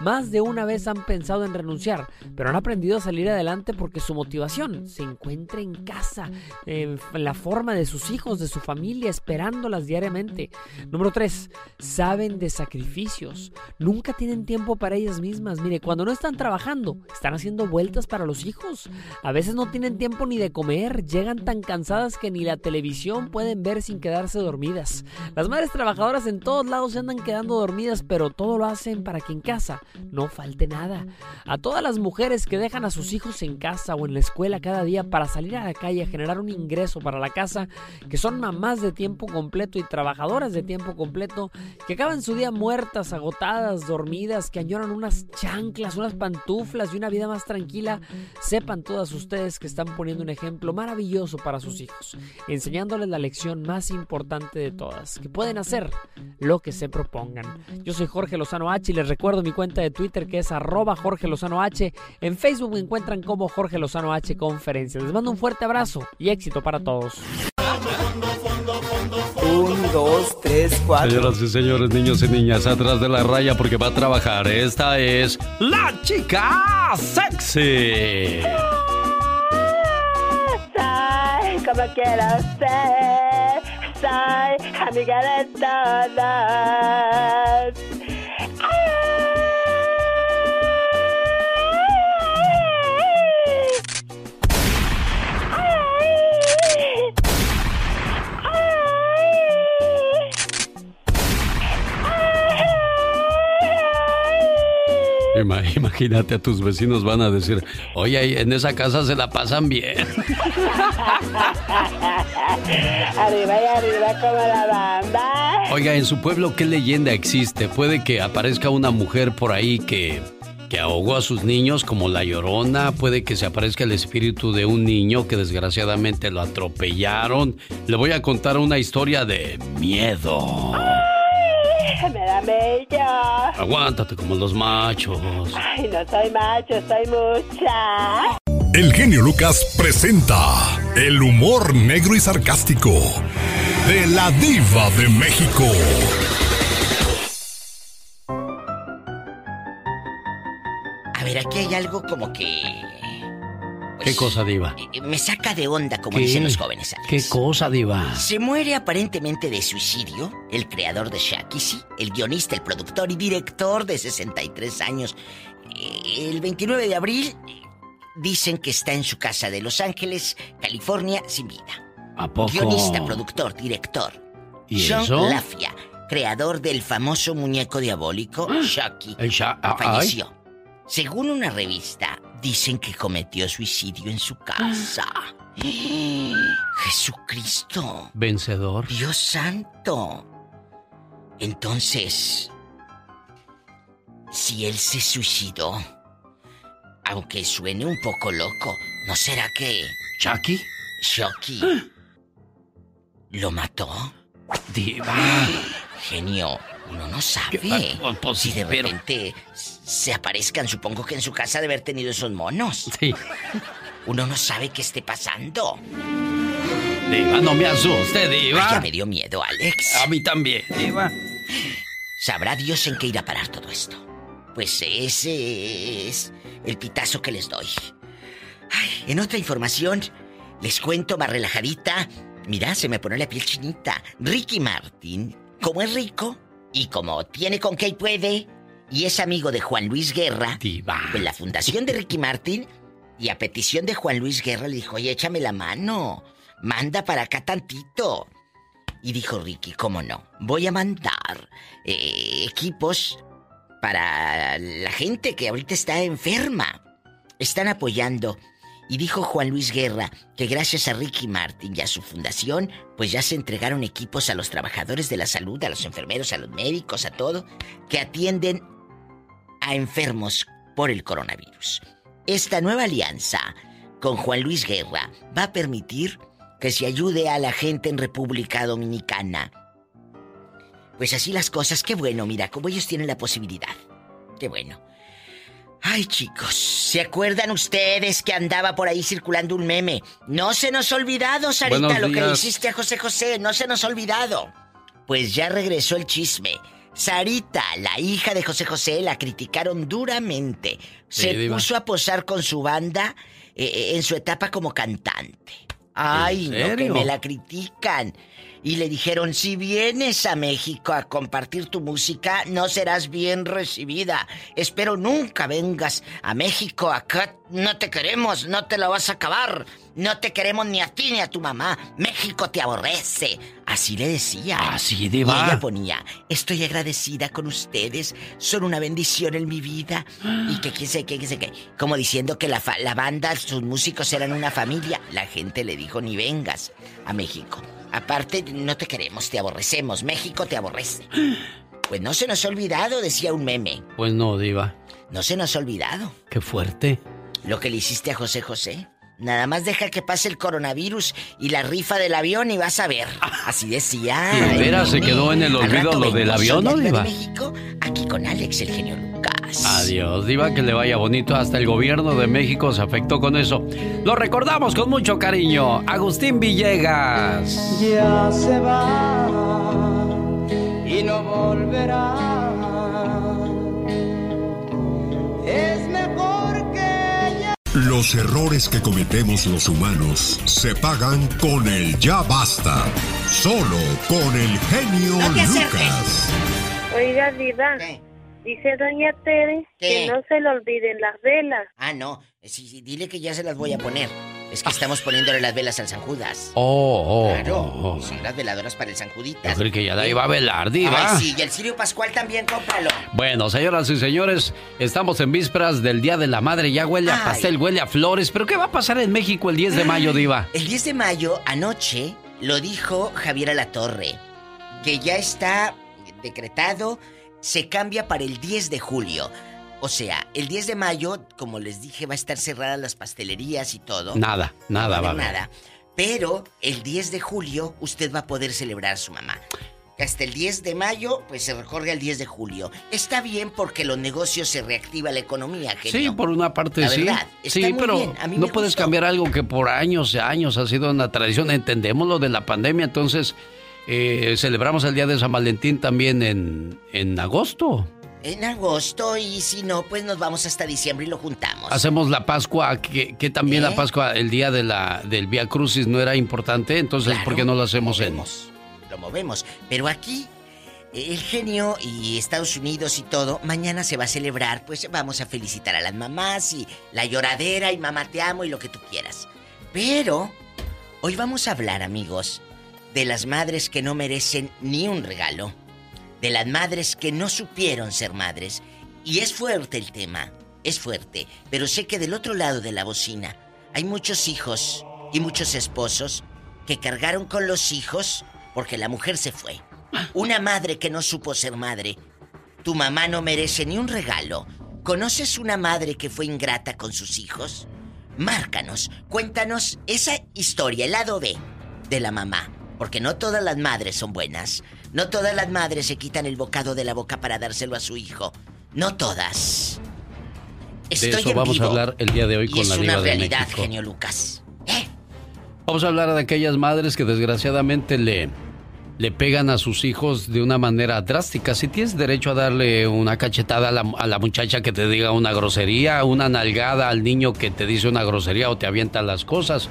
Más de una vez han pensado en renunciar, pero han aprendido a salir adelante porque su motivación se encuentra en casa, en la forma de sus hijos, de su familia, esperándolas diariamente. Número 3. Saben de sacrificios. Nunca tienen tiempo para ellas mismas. Mire, cuando no están trabajando, están haciendo vueltas para los hijos. A veces no tienen tiempo ni de comer, llegan tan cansadas que ni la televisión pueden ver sin quedarse dormidas. Las madres trabajadoras en todos lados se andan quedando dormidas, pero todo lo hacen para que en casa no falte nada. A todas las mujeres que dejan a sus hijos en casa o en la escuela cada día para salir a la calle a generar un ingreso para la casa, que son mamás de tiempo completo y trabajadoras de tiempo completo, que acaban su día muertas, agotadas, dormidas, que añoran unas chanclas, unas pantuflas y una vida más tranquila, sepan todas ustedes que están poniendo un ejemplo maravilloso para sus hijos, enseñándoles la lección más importante de todas, que pueden hacer lo que se propongan. Yo soy Jorge Lozano H y les recuerdo mi cuenta de Twitter que es arroba Jorge Lozano H. En Facebook me encuentran como Jorge Lozano H Conferencias. Les mando un fuerte abrazo y éxito para todos. Dos, tres, cuatro. Señoras y señores, niños y niñas, atrás de la raya porque va a trabajar. Esta es la chica sexy. Soy como quiero ser, soy amiga de todos. [laughs] Imagínate a tus vecinos van a decir, oye, en esa casa se la pasan bien. [laughs] arriba y arriba como la banda. Oiga, en su pueblo, ¿qué leyenda existe? Puede que aparezca una mujer por ahí que, que ahogó a sus niños como la llorona. Puede que se aparezca el espíritu de un niño que desgraciadamente lo atropellaron. Le voy a contar una historia de miedo. Me da mello. Aguántate como los machos. Ay, no soy macho, soy mucha. El genio Lucas presenta el humor negro y sarcástico de la diva de México. A ver, aquí hay algo como que ¿Qué cosa, diva? eh, me saca de onda, como ¿Qué? dicen los jóvenes. Alex. ¿Qué cosa, diva? Se muere aparentemente de suicidio el creador de Shakisy, el guionista, el productor y director de 63 años. Eh, El 29 de abril eh, dicen que está en su casa de Los Ángeles, California, sin vida. ¿A poco? Guionista, productor, director. ¿Y John eso? Lafia, creador del famoso muñeco diabólico [gasps] Chucky, El Sha- ah, ay. falleció. Según una revista, dicen que cometió suicidio en su casa. [gasps] Jesucristo. Vencedor. Dios santo. Entonces, si él se suicidó, aunque suene un poco loco, ¿no será que... ¿Chucky? Chucky. ¿Lo mató? Diva. [gasps] Genio, uno no sabe. Pues, si de pero- repente se aparezcan, supongo que en su casa de haber tenido esos monos. Sí. Uno no sabe qué esté pasando. Diva, no me asuste, diva. Ay, ya me dio miedo, Alex. A mí también, diva. Sabrá Dios en qué irá a parar todo esto. Pues ese es el pitazo que les doy. Ay, en otra información, les cuento más relajadita. Mira, se me pone la piel chinita. Ricky Martin, como es rico y como tiene con qué y puede, y es amigo de Juan Luis Guerra, pues la fundación de Ricky Martin, y a petición de Juan Luis Guerra le dijo, oye, échame la mano, manda para acá tantito. Y dijo Ricky, ¿cómo no? Voy a mandar eh, equipos para la gente que ahorita está enferma. Están apoyando. Y dijo Juan Luis Guerra que gracias a Ricky Martin y a su fundación, pues ya se entregaron equipos a los trabajadores de la salud, a los enfermeros, a los médicos, a todo, que atienden a enfermos por el coronavirus. Esta nueva alianza con Juan Luis Guerra va a permitir que se ayude a la gente en República Dominicana. Pues así las cosas, qué bueno, mira, como ellos tienen la posibilidad. Qué bueno. Ay, chicos, ¿se acuerdan ustedes que andaba por ahí circulando un meme? No se nos ha olvidado, Sarita, lo que le hiciste a José José, no se nos ha olvidado. Pues ya regresó el chisme. Sarita, la hija de José José, la criticaron duramente. Sí, Se diva. puso a posar con su banda eh, eh, en su etapa como cantante. Ay, ¿En no, que me la critican. Y le dijeron, si vienes a México a compartir tu música, no serás bien recibida. Espero nunca vengas a México. Acá no te queremos, no te lo vas a acabar. No te queremos ni a ti ni a tu mamá. México te aborrece. Así le decía. Así, Y diva. ella ponía, estoy agradecida con ustedes, son una bendición en mi vida. Y que quién sé qué, sé qué. Como diciendo que la, la banda, sus músicos eran una familia. La gente le dijo, ni vengas a México. Aparte, no te queremos, te aborrecemos. México te aborrece. Pues no se nos ha olvidado, decía un meme. Pues no, Diva. No se nos ha olvidado Qué fuerte. lo que le hiciste a José José. Nada más deja que pase el coronavirus y la rifa del avión y vas a ver. Así decía. ¿Y [laughs] de veras se quedó en el olvido lo del avión, no, Diva? de México, aquí con Alex, el genio Lucas. Adiós, Diva, que le vaya bonito. Hasta el gobierno de México se afectó con eso. Lo recordamos con mucho cariño. Agustín Villegas. Ya se va y no volverá. Los errores que cometemos los humanos se pagan con el ya basta. Solo con el genio No. Lucas. Oiga, Diva. Dice Doña Tere ¿Qué? que no se le olviden las velas. Ah, no. Sí, sí, dile que ya se las voy a poner. Es que estamos poniéndole las velas al San Judas. Oh, oh, Claro, oh, oh. son las veladoras para el San Juditas. Yo creí que ya la iba a velar, Diva. Ay, sí, y el Sirio Pascual también, cómpralo. Bueno, señoras y señores, estamos en vísperas del Día de la Madre. Ya huele a Ay. pastel, huele a flores. ¿Pero qué va a pasar en México el 10 de mayo, Diva? El 10 de mayo, anoche, lo dijo Javier Alatorre, que ya está decretado, se cambia para el 10 de julio. O sea, el 10 de mayo, como les dije, va a estar cerradas las pastelerías y todo. Nada, nada No va a haber nada. Pero el 10 de julio usted va a poder celebrar a su mamá. Hasta el 10 de mayo, pues se recorre al 10 de julio. Está bien porque los negocios se reactiva la economía, genio. Sí, por una parte La sí. verdad, está sí, muy pero bien, a mí no me puedes gustó. cambiar algo que por años y años ha sido una tradición. Entendemos lo de la pandemia, entonces eh, celebramos el Día de San Valentín también en, en agosto. En agosto y si no, pues nos vamos hasta diciembre y lo juntamos. Hacemos la Pascua, que, que también ¿Eh? la Pascua, el día de la, del Vía Crucis no era importante, entonces ¿por qué no lo hacemos en...? Lo movemos. Pero aquí, el genio y Estados Unidos y todo, mañana se va a celebrar, pues vamos a felicitar a las mamás y la lloradera y mamá te amo y lo que tú quieras. Pero hoy vamos a hablar, amigos, de las madres que no merecen ni un regalo. De las madres que no supieron ser madres. Y es fuerte el tema, es fuerte. Pero sé que del otro lado de la bocina hay muchos hijos y muchos esposos que cargaron con los hijos porque la mujer se fue. Una madre que no supo ser madre. Tu mamá no merece ni un regalo. ¿Conoces una madre que fue ingrata con sus hijos? Márcanos, cuéntanos esa historia, el lado B de la mamá. Porque no todas las madres son buenas. No todas las madres se quitan el bocado de la boca para dárselo a su hijo. No todas. De Estoy eso en vamos vivo. a hablar el día de hoy y con es la una diva de realidad, México. genio Lucas. Vamos a hablar de aquellas madres que desgraciadamente le le pegan a sus hijos de una manera drástica. Si tienes derecho a darle una cachetada a la, a la, muchacha que te diga una grosería, una nalgada al niño que te dice una grosería o te avienta las cosas.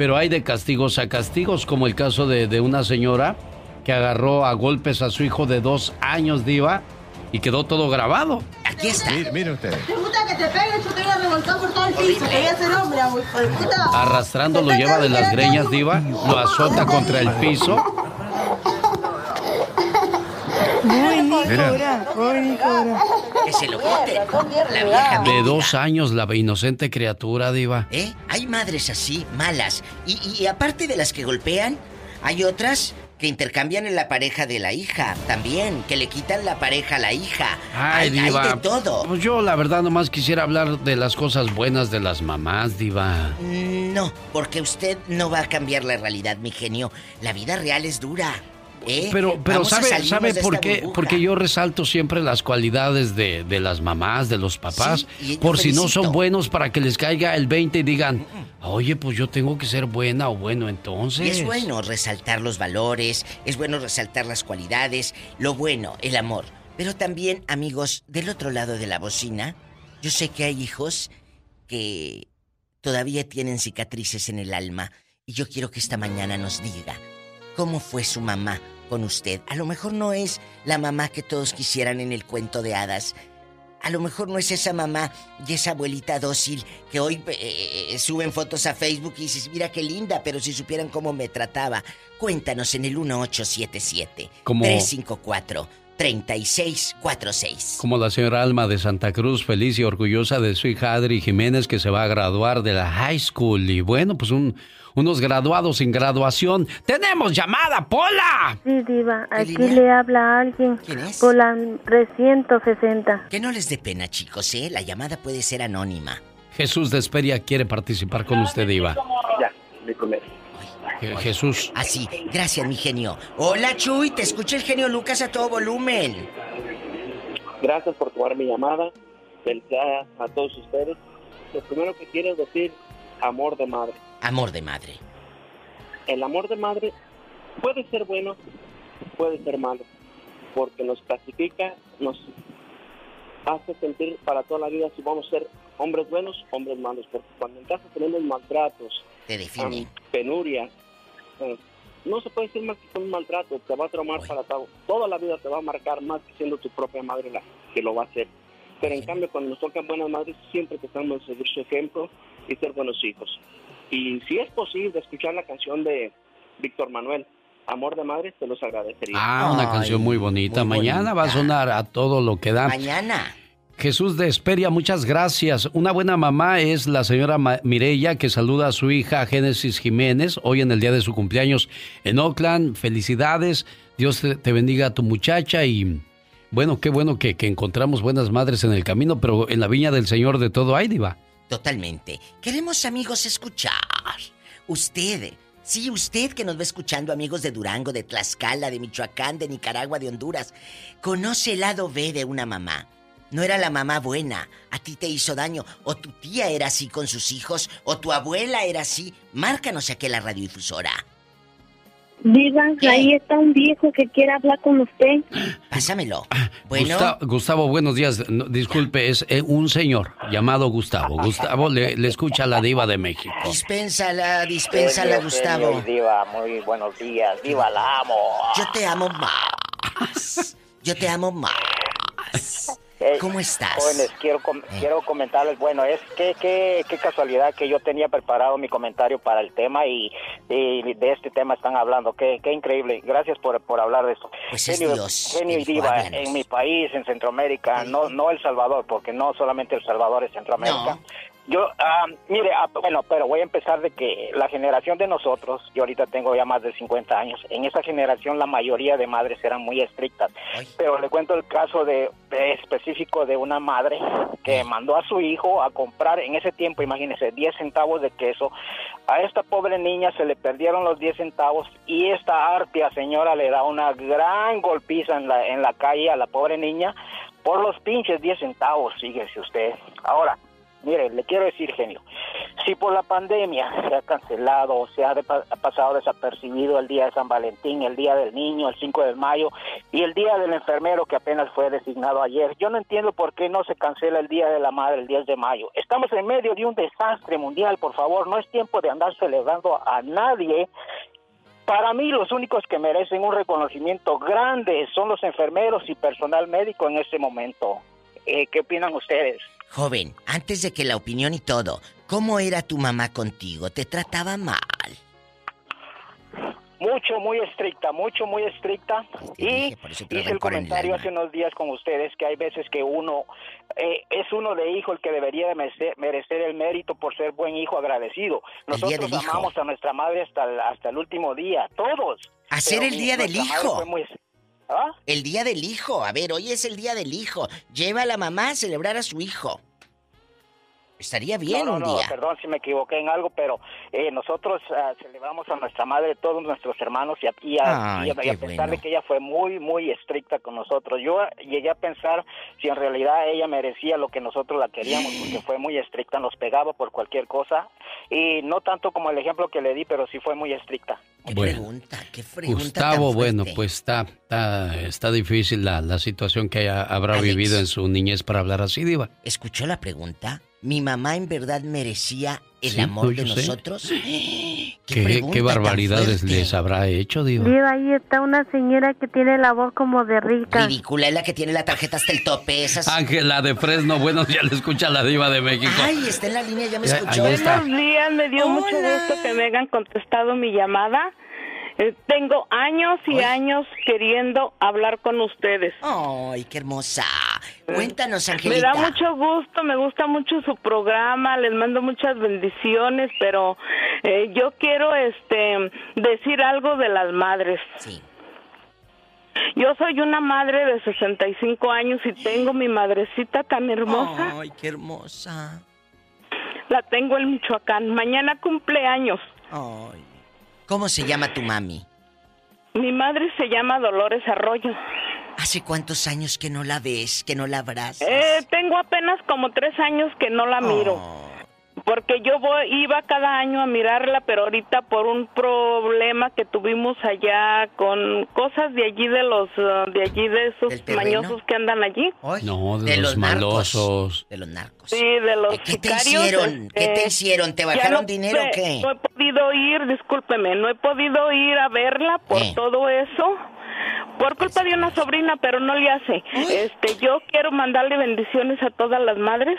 Pero hay de castigos a castigos, como el caso de, de una señora que agarró a golpes a su hijo de dos años, diva, y quedó todo grabado. Aquí está. Mire, usted. gusta que te peguen, yo te voy a revolcar por todo el piso. Te voy a hacer hombre, puta. Arrastrando lo lleva de las greñas, diva, lo azota contra el piso que se lo quiten. La vieja De dos años, la inocente criatura, Diva. ¿Eh? Hay madres así, malas. Y, y, aparte de las que golpean, hay otras que intercambian en la pareja de la hija también, que le quitan la pareja a la hija. Ay, hay, diva. Hay de todo. Pues yo la verdad nomás quisiera hablar de las cosas buenas de las mamás, diva. No, porque usted no va a cambiar la realidad, mi genio. La vida real es dura. ¿Eh? Pero, pero ¿sabe, ¿sabe por qué? Porque yo resalto siempre las cualidades de, de las mamás, de los papás, sí, por si no son buenos para que les caiga el 20 y digan, oye, pues yo tengo que ser buena o bueno entonces. Y es bueno resaltar los valores, es bueno resaltar las cualidades, lo bueno, el amor. Pero también, amigos, del otro lado de la bocina, yo sé que hay hijos que todavía tienen cicatrices en el alma y yo quiero que esta mañana nos diga cómo fue su mamá con usted. A lo mejor no es la mamá que todos quisieran en el cuento de hadas. A lo mejor no es esa mamá y esa abuelita dócil que hoy eh, suben fotos a Facebook y dices, mira qué linda, pero si supieran cómo me trataba. Cuéntanos en el 1877 354 3646. Como la señora Alma de Santa Cruz, feliz y orgullosa de su hija Adri Jiménez que se va a graduar de la high school. Y bueno, pues un, unos graduados sin graduación. ¡Tenemos llamada, Pola! Sí, Diva, aquí le habla alguien. ¿Quién es? Pola 360. Que no les dé pena, chicos, ¿eh? La llamada puede ser anónima. Jesús de Esperia quiere participar con usted, Diva. Ya, mi comer. Jesús. Así, gracias, mi genio. Hola, Chuy, te escucha el genio Lucas a todo volumen. Gracias por tomar mi llamada. Felicidades a todos ustedes. Lo primero que quiero decir, amor de madre. Amor de madre. El amor de madre puede ser bueno, puede ser malo, porque nos clasifica, nos hace sentir para toda la vida si vamos a ser hombres buenos, hombres malos, porque cuando en casa tenemos maltratos, te define. Um, penuria, uh, no se puede decir más que un maltrato, te va a traumar para todo, toda la vida te va a marcar más que siendo tu propia madre la que lo va a hacer. Pero en cambio, cuando nos tocan buenas madres, siempre tratamos de seguir su ejemplo y ser buenos hijos. Y si es posible escuchar la canción de Víctor Manuel, Amor de Madre, te los agradecería. Ah, una Ay, canción muy bonita. muy Mañana va a sonar a todo lo que da. Mañana. Jesús de Esperia, muchas gracias. Una buena mamá es la señora Ma- Mireya que saluda a su hija Génesis Jiménez hoy en el día de su cumpleaños en Oakland. Felicidades. Dios te bendiga a tu muchacha y bueno, qué bueno que, encontramos buenas madres en el camino, pero en la viña del Señor de todo hay, diva. Totalmente. Queremos, amigos, escuchar. Usted, sí, usted que nos va escuchando, amigos de Durango, de Tlaxcala, de Michoacán, de Nicaragua, de Honduras, conoce el lado B de una mamá. No era la mamá buena, a ti te hizo daño, o tu tía era así con sus hijos, o tu abuela era así. Márcanos aquí a la radiodifusora. Diva, ahí está un viejo que quiere hablar con usted. Pásamelo. Bueno, Gusta- Gustavo, buenos días. No, disculpe, es eh, un señor llamado Gustavo. Gustavo le, le escucha a la diva de México. dispénsala, dispénsala, Gustavo. Diva, muy buenos días. Diva, la amo. Yo te amo más. Yo te amo más. [laughs] Eh, ¿Cómo estás? Jóvenes, quiero, com- quiero comentarles, bueno, es que qué qué casualidad que yo tenía preparado mi comentario para el tema y, y de este tema están hablando. Qué, qué increíble. Gracias por, por hablar de esto. Pues es genio, Dios, genio y diva, en mi país, en Centroamérica, no, no El Salvador, porque no solamente El Salvador es Centroamérica. Yo, ah, mire, ah, bueno, pero voy a empezar de que la generación de nosotros, yo ahorita tengo ya más de 50 años, en esa generación la mayoría de madres eran muy estrictas. Pero le cuento el caso de, de específico de una madre que mandó a su hijo a comprar en ese tiempo, imagínese, 10 centavos de queso. A esta pobre niña se le perdieron los 10 centavos y esta arpia señora le da una gran golpiza en la, en la calle a la pobre niña por los pinches 10 centavos, fíjese usted. Ahora, Mire, le quiero decir, genio, si por la pandemia se ha cancelado o se ha, pasado desapercibido el día de San Valentín, el día del niño, el 5 de mayo y el día del enfermero que apenas fue designado ayer, yo no entiendo por qué no se cancela el día de la madre el 10 de mayo. Estamos en medio de un desastre mundial, por favor, no es tiempo de andar celebrando a nadie. Para mí los únicos que merecen un reconocimiento grande son los enfermeros y personal médico en este momento. Eh, ¿Qué opinan ustedes? Joven, antes de que la opinión y todo, ¿cómo era tu mamá contigo? ¿Te trataba mal? Mucho, muy estricta, mucho, muy estricta. Y hice el en el comentario hace unos días con ustedes que hay veces que uno eh, es uno de hijo el que debería de merecer, merecer el mérito por ser buen hijo agradecido. Nosotros del hijo. amamos a nuestra madre hasta el, hasta el último día, todos. Hacer Pero el día del hijo. fue muy- ¿Ah? El día del hijo. A ver, hoy es el día del hijo. Lleva a la mamá a celebrar a su hijo. Estaría bien no, no, un no, día. perdón si me equivoqué en algo, pero eh, nosotros ah, celebramos a nuestra madre, todos nuestros hermanos, y a, y a- Ay, y a- y a qué pesar de que ella fue muy, muy estricta con nosotros, yo llegué a pensar si en realidad ella merecía lo que nosotros la queríamos, porque fue muy estricta, nos pegaba por cualquier cosa, y no tanto como el ejemplo que le di, pero sí fue muy estricta. Bueno, Gustavo, bueno, pues está, está, está difícil la, la situación que haya- habrá Alex. vivido en su niñez para hablar así, Diva. ¿Escuchó la pregunta? ¿Mi mamá en verdad merecía el Sí, amor de nosotros? [gasps] ¿Qué, qué barbaridades les habrá hecho, Diva? Diva, ahí está una señora que tiene la voz como de rica. Ridícula, es la que tiene la tarjeta hasta el tope. Esas... Ángela de Fresno, bueno, ya le escucha la Diva de México. Ay, está en la línea, ya me escuchó. Buenos días, me dio mucho gusto que me hayan contestado mi llamada. Eh, tengo años y años queriendo hablar con ustedes. Ay, qué hermosa. Cuéntanos, Me Angelita. da mucho gusto, me gusta mucho su programa, les mando muchas bendiciones, pero eh, yo quiero este decir algo de las madres. Sí. Yo soy una madre de 65 años y tengo mi madrecita tan hermosa. Ay, qué hermosa. La tengo en Michoacán. Mañana cumpleaños. Ay. ¿Cómo se llama tu mami? Mi madre se llama Dolores Arroyo. ¿Hace cuántos años que no la ves, que no la abrazas? Eh, tengo apenas como tres años que no la miro. Porque yo voy, iba cada año a mirarla, pero ahorita por un problema que tuvimos allá con cosas de allí de los, eh, de allí de esos mañosos que andan allí. No, de, de los, malosos. De los narcos. Sí, de los ¿Qué te sicarios, hicieron? ¿Qué te este, hicieron? ¿Te bajaron no dinero o qué? No he podido ir, discúlpeme, no he podido ir a verla por Eh. todo eso. Por culpa de una sobrina, pero no le hace. Este, yo quiero mandarle bendiciones a todas las madres.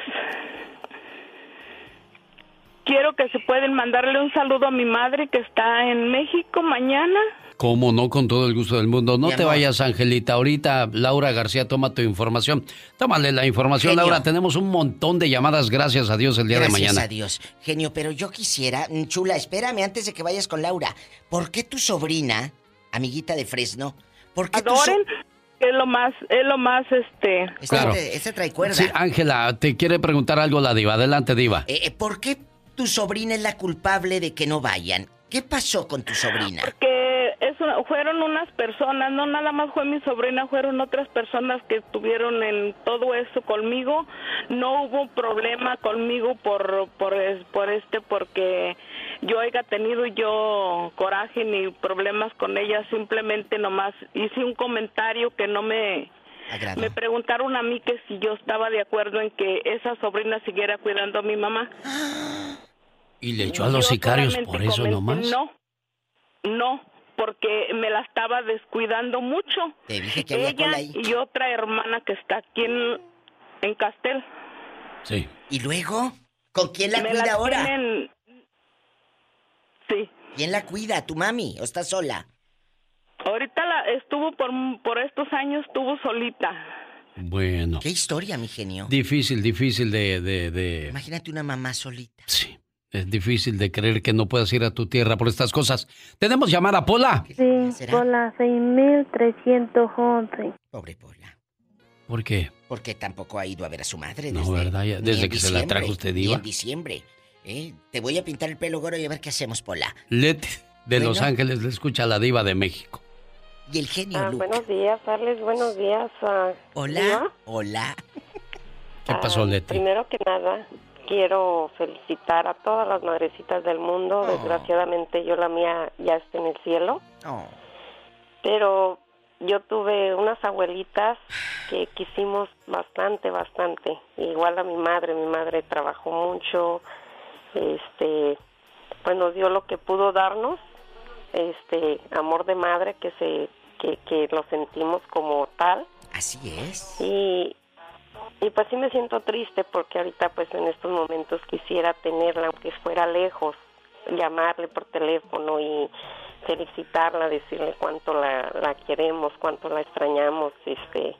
Quiero que se pueden mandarle un saludo a mi madre que está en México mañana. ¿Cómo no? Con todo el gusto del mundo. No te vayas, Angelita. Ahorita Laura García toma tu información. Tómale la información, Genio. Laura. Tenemos un montón de llamadas, gracias a Dios, el día Gracias de mañana. a Dios. Genio, pero yo quisiera, mm, chula, espérame antes de que vayas con Laura. ¿Por qué tu sobrina, amiguita de Fresno, por qué tu so- Adoren, es lo más, es lo más, este... Claro. Este, este trae cuerda. Sí, Ángela, te quiere preguntar algo la diva. Adelante, diva. Eh, eh, ¿Por qué tu sobrina es la culpable de que no vayan? ¿Qué pasó con tu sobrina? que es fueron unas personas, no nada más fue mi sobrina, fueron otras personas que estuvieron en todo eso conmigo. No hubo problema conmigo por por por este porque yo haya tenido yo coraje ni problemas con ella, simplemente nomás hice un comentario que no me Agrado. me preguntaron a mí que si yo estaba de acuerdo en que esa sobrina siguiera cuidando a mi mamá. Y le echó a los Yo sicarios por eso comenté, nomás. No, no, porque me la estaba descuidando mucho. Te dije que Ella y otra hermana que está aquí en, en Castel. Sí. ¿Y luego? ¿Con quién la Me cuida ahora? tienen- Sí. ¿Quién la cuida? ¿Tu mami? ¿O está sola? Ahorita la estuvo por, por estos años, estuvo solita. Bueno. ¿Qué historia, mi genio? Difícil, difícil de, de, de- Imagínate una mamá solita. Sí. Es difícil de creer que no puedas ir a tu tierra por estas cosas. Tenemos llamada, Pola. Sí, por la 6311. Pobre Pola. ¿Por qué? Porque tampoco ha ido a ver a su madre. No, desde, ¿verdad? Ya- ni desde que se la trajo usted, Diva. en diciembre. ¿eh? Te voy a pintar el pelo güero y a ver qué hacemos, Pola. Leti de Bueno. Los Ángeles le escucha a la diva de México. Y el genio Ah, buenos días, Carles. Buenos días. ah, Hola. Diva. Hola. ¿Qué pasó, Ah, Leti? Primero que nada, quiero felicitar a todas las madrecitas del mundo. Oh. Desgraciadamente yo la mía ya está en el cielo. Oh. Pero yo tuve unas abuelitas que quisimos bastante, bastante. Igual a mi madre, mi madre trabajó mucho, este, pues nos dio lo que pudo darnos, este, amor de madre que se, que, que lo sentimos como tal. Así es. Y, y pues sí me siento triste porque ahorita pues en estos momentos quisiera tenerla aunque fuera lejos, llamarle por teléfono y felicitarla, decirle cuánto la, la queremos, cuánto la extrañamos, este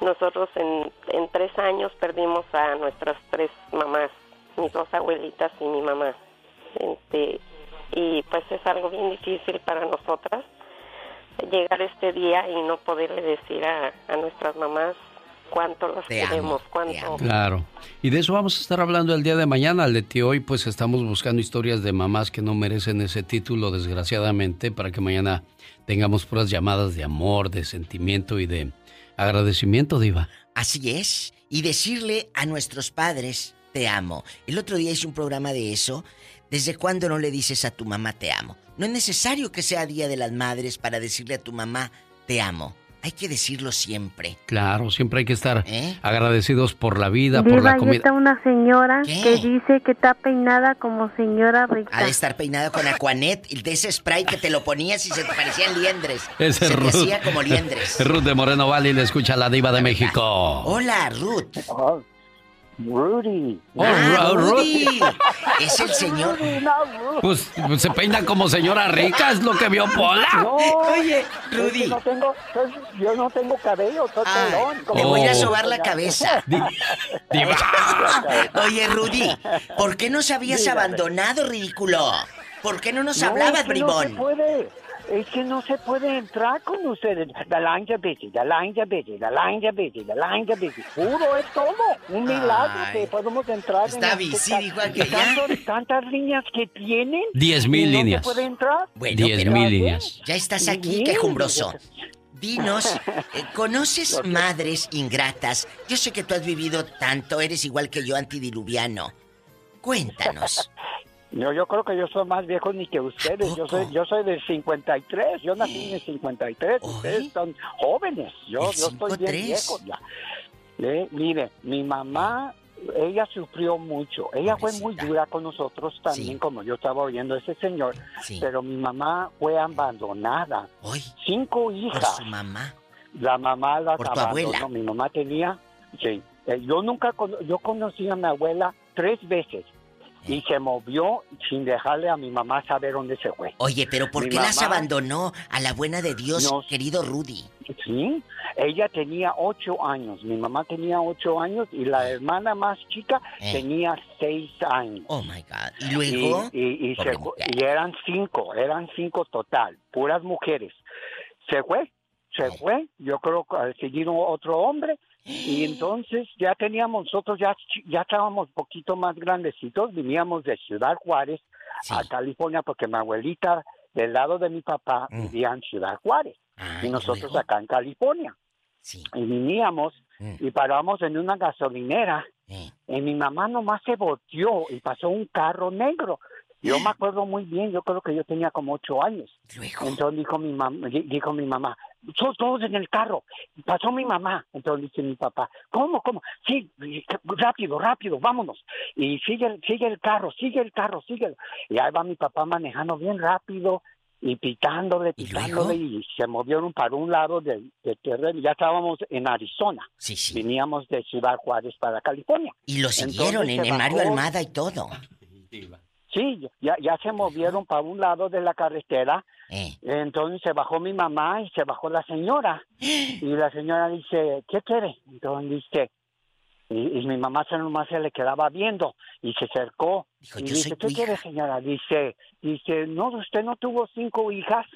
nosotros en, en tres años perdimos a nuestras tres mamás, mis dos abuelitas y mi mamá. Este, y pues es algo bien difícil para nosotras llegar este día y no poderle decir a, a nuestras mamás cuánto las Te amo, queremos, cuánto... Claro. Y de eso vamos a estar hablando el día de mañana, Leti. Hoy pues estamos buscando historias de mamás que no merecen ese título, desgraciadamente, para que mañana tengamos puras llamadas de amor, de sentimiento y de agradecimiento, Diva. Así es. Y decirle a nuestros padres, te amo. El otro día hice un programa de eso. ¿Desde cuándo no le dices a tu mamá te amo? No es necesario que sea Día de las Madres para decirle a tu mamá te amo. Hay que decirlo siempre. Claro, siempre hay que estar ¿Eh? agradecidos por la vida, por la ahí comida. está una señora ¿Qué? que dice que está peinada como señora rica. Ha de estar peinada con Aquanet, y de ese spray que te lo ponías y se te parecían liendres. [laughs] Ese se es te Ruth. hacía como liendres. [laughs] Ruth de Moreno Valley le escucha a la Diva de México. Hola, Ruth. Rudy. Oh, Ah. Rudy. [laughs] Es el señor. Pues, pues se peina como señora rica, es lo que vio Pola. No, Oye, es Rudy. que no tengo, yo no tengo cabello, soy Ay, pelón. te como- voy a sobar la cabeza. [laughs] Diva. [laughs] Oye, Rudy, ¿por qué nos habías Dígame. abandonado, ridículo? ¿Por qué no nos No, hablabas, es que No se bribón? puede. Es que no se puede entrar con ustedes. Busy, the line is busy, the line is busy. Puro es todo. Un milagro Ay. que podemos entrar. Está en esta- dijo aquella. tanto- Tantas líneas que tienen. Diez mil no líneas. se puede entrar. Bueno, Diez mil líneas. ya estás aquí, quejumbroso. Dinos, [laughs] eh, ¿conoces madres ingratas? Yo sé que tú has vivido tanto, eres igual que yo, antidiluviano. Cuéntanos. [laughs] No, yo creo que yo soy más viejo ni que ustedes. Yo soy, yo soy del 53. Yo nací en el 53. Ustedes son jóvenes. Yo, yo estoy bien 53. viejo ya. Eh, mire, mi mamá, ella sufrió mucho. Ella fue muy dura con nosotros también, como yo estaba oyendo ese señor. Pero mi mamá fue abandonada. Cinco Por hijas. su mamá. La mamá las Por tu. Mi mamá tenía, sí. Eh, yo nunca, yo conocí a mi abuela tres veces y se movió sin dejarle a mi mamá saber dónde se fue. Oye, pero ¿por Mi qué las mamá- abandonó a la buena de Dios, No. querido Rudy? Sí, ella tenía ocho años, mi mamá tenía ocho años y la hermana más chica Eh. tenía seis años. Oh my God. ¿Y luego? Y, y- y se y eran cinco, eran cinco total, puras mujeres. Se fue, se fue, yo creo que al seguir otro hombre, y entonces ya teníamos, nosotros ya, ya estábamos un poquito más grandecitos, veníamos de Ciudad Juárez a California porque mi abuelita del lado de mi papá Mm. vivía en Ciudad Juárez y nosotros acá en California. Y veníamos Mm. y paramos en una gasolinera y mi mamá nomás se volteó y pasó un carro negro. Yo me acuerdo muy bien, yo creo que yo tenía como ocho años. Entonces dijo mi mamá, dijo mi mamá, son todos en el carro. Pasó mi mamá. Entonces dice mi papá, ¿cómo, cómo? Sí, rápido, rápido, vámonos. Y sigue, el- sigue el carro, sigue el carro, sigue. Y ahí va mi papá manejando bien rápido y pitándole, pitándole y, se movieron para un lado del, del terreno. Ya estábamos en Arizona. Veníamos de Ciudad Juárez para California. Y lo siguieron Entonces en, en Mario Almada y todo. Sí, ya, ya se movieron para un lado de la carretera. Eh. Entonces se bajó mi mamá y se bajó la señora. [gasps] Y la señora dice, ¿qué quiere? Entonces dice, y, y mi mamá se nomás se le quedaba viendo y se acercó. y "Yo dice, ¿qué quiere, señora? Dice, dice, no, usted no tuvo cinco hijas.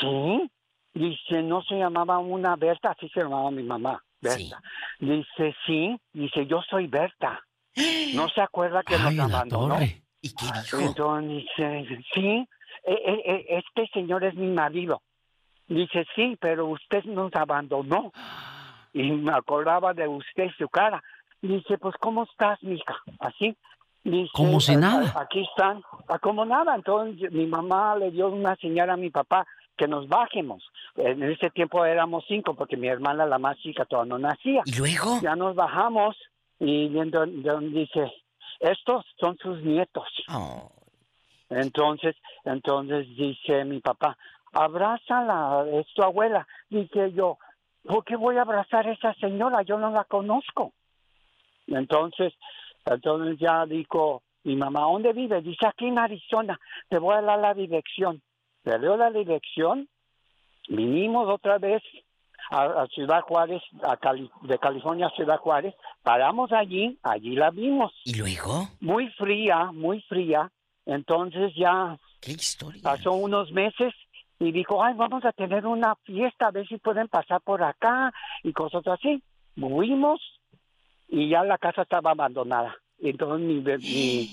Sí. Dice, no se llamaba una Berta, así se llamaba mi mamá, Berta. Dice, sí. Dice, yo soy Berta. [gasps] No se acuerda que nos abandonó. ¿Y qué Entonces dice, sí, e- e- e- este señor es mi marido. Dice, sí, pero usted nos abandonó. [gasps] Y me acordaba de usted, su cara. Dice, pues, ¿cómo estás, mija? Así. Dice, Como si "A- a- nada. Aquí están. Ah, Como nada. Entonces mi mamá le dio una señal a mi papá que nos bajemos. En ese tiempo éramos cinco porque mi hermana, la más chica, todavía no nacía. ¿Y luego? Ya nos bajamos y dice, estos son sus nietos. Entonces, entonces dice mi papá, abrázala, es tu abuela. Dice yo, ¿por qué voy a abrazar a esa señora? Yo no la conozco. Entonces, entonces ya dijo mi mamá, ¿dónde vive? Dice, aquí en Arizona, te voy a dar la dirección. Le dio la dirección, vinimos otra vez a, a Ciudad Juárez, a Cali- de California a Ciudad Juárez, paramos allí, allí la vimos. ¿Y luego? Muy fría, muy fría. Entonces ya pasó unos meses y dijo, ay, vamos a tener una fiesta, a ver si pueden pasar por acá y cosas así. Fuimos y ya la casa estaba abandonada. Entonces mi, mi,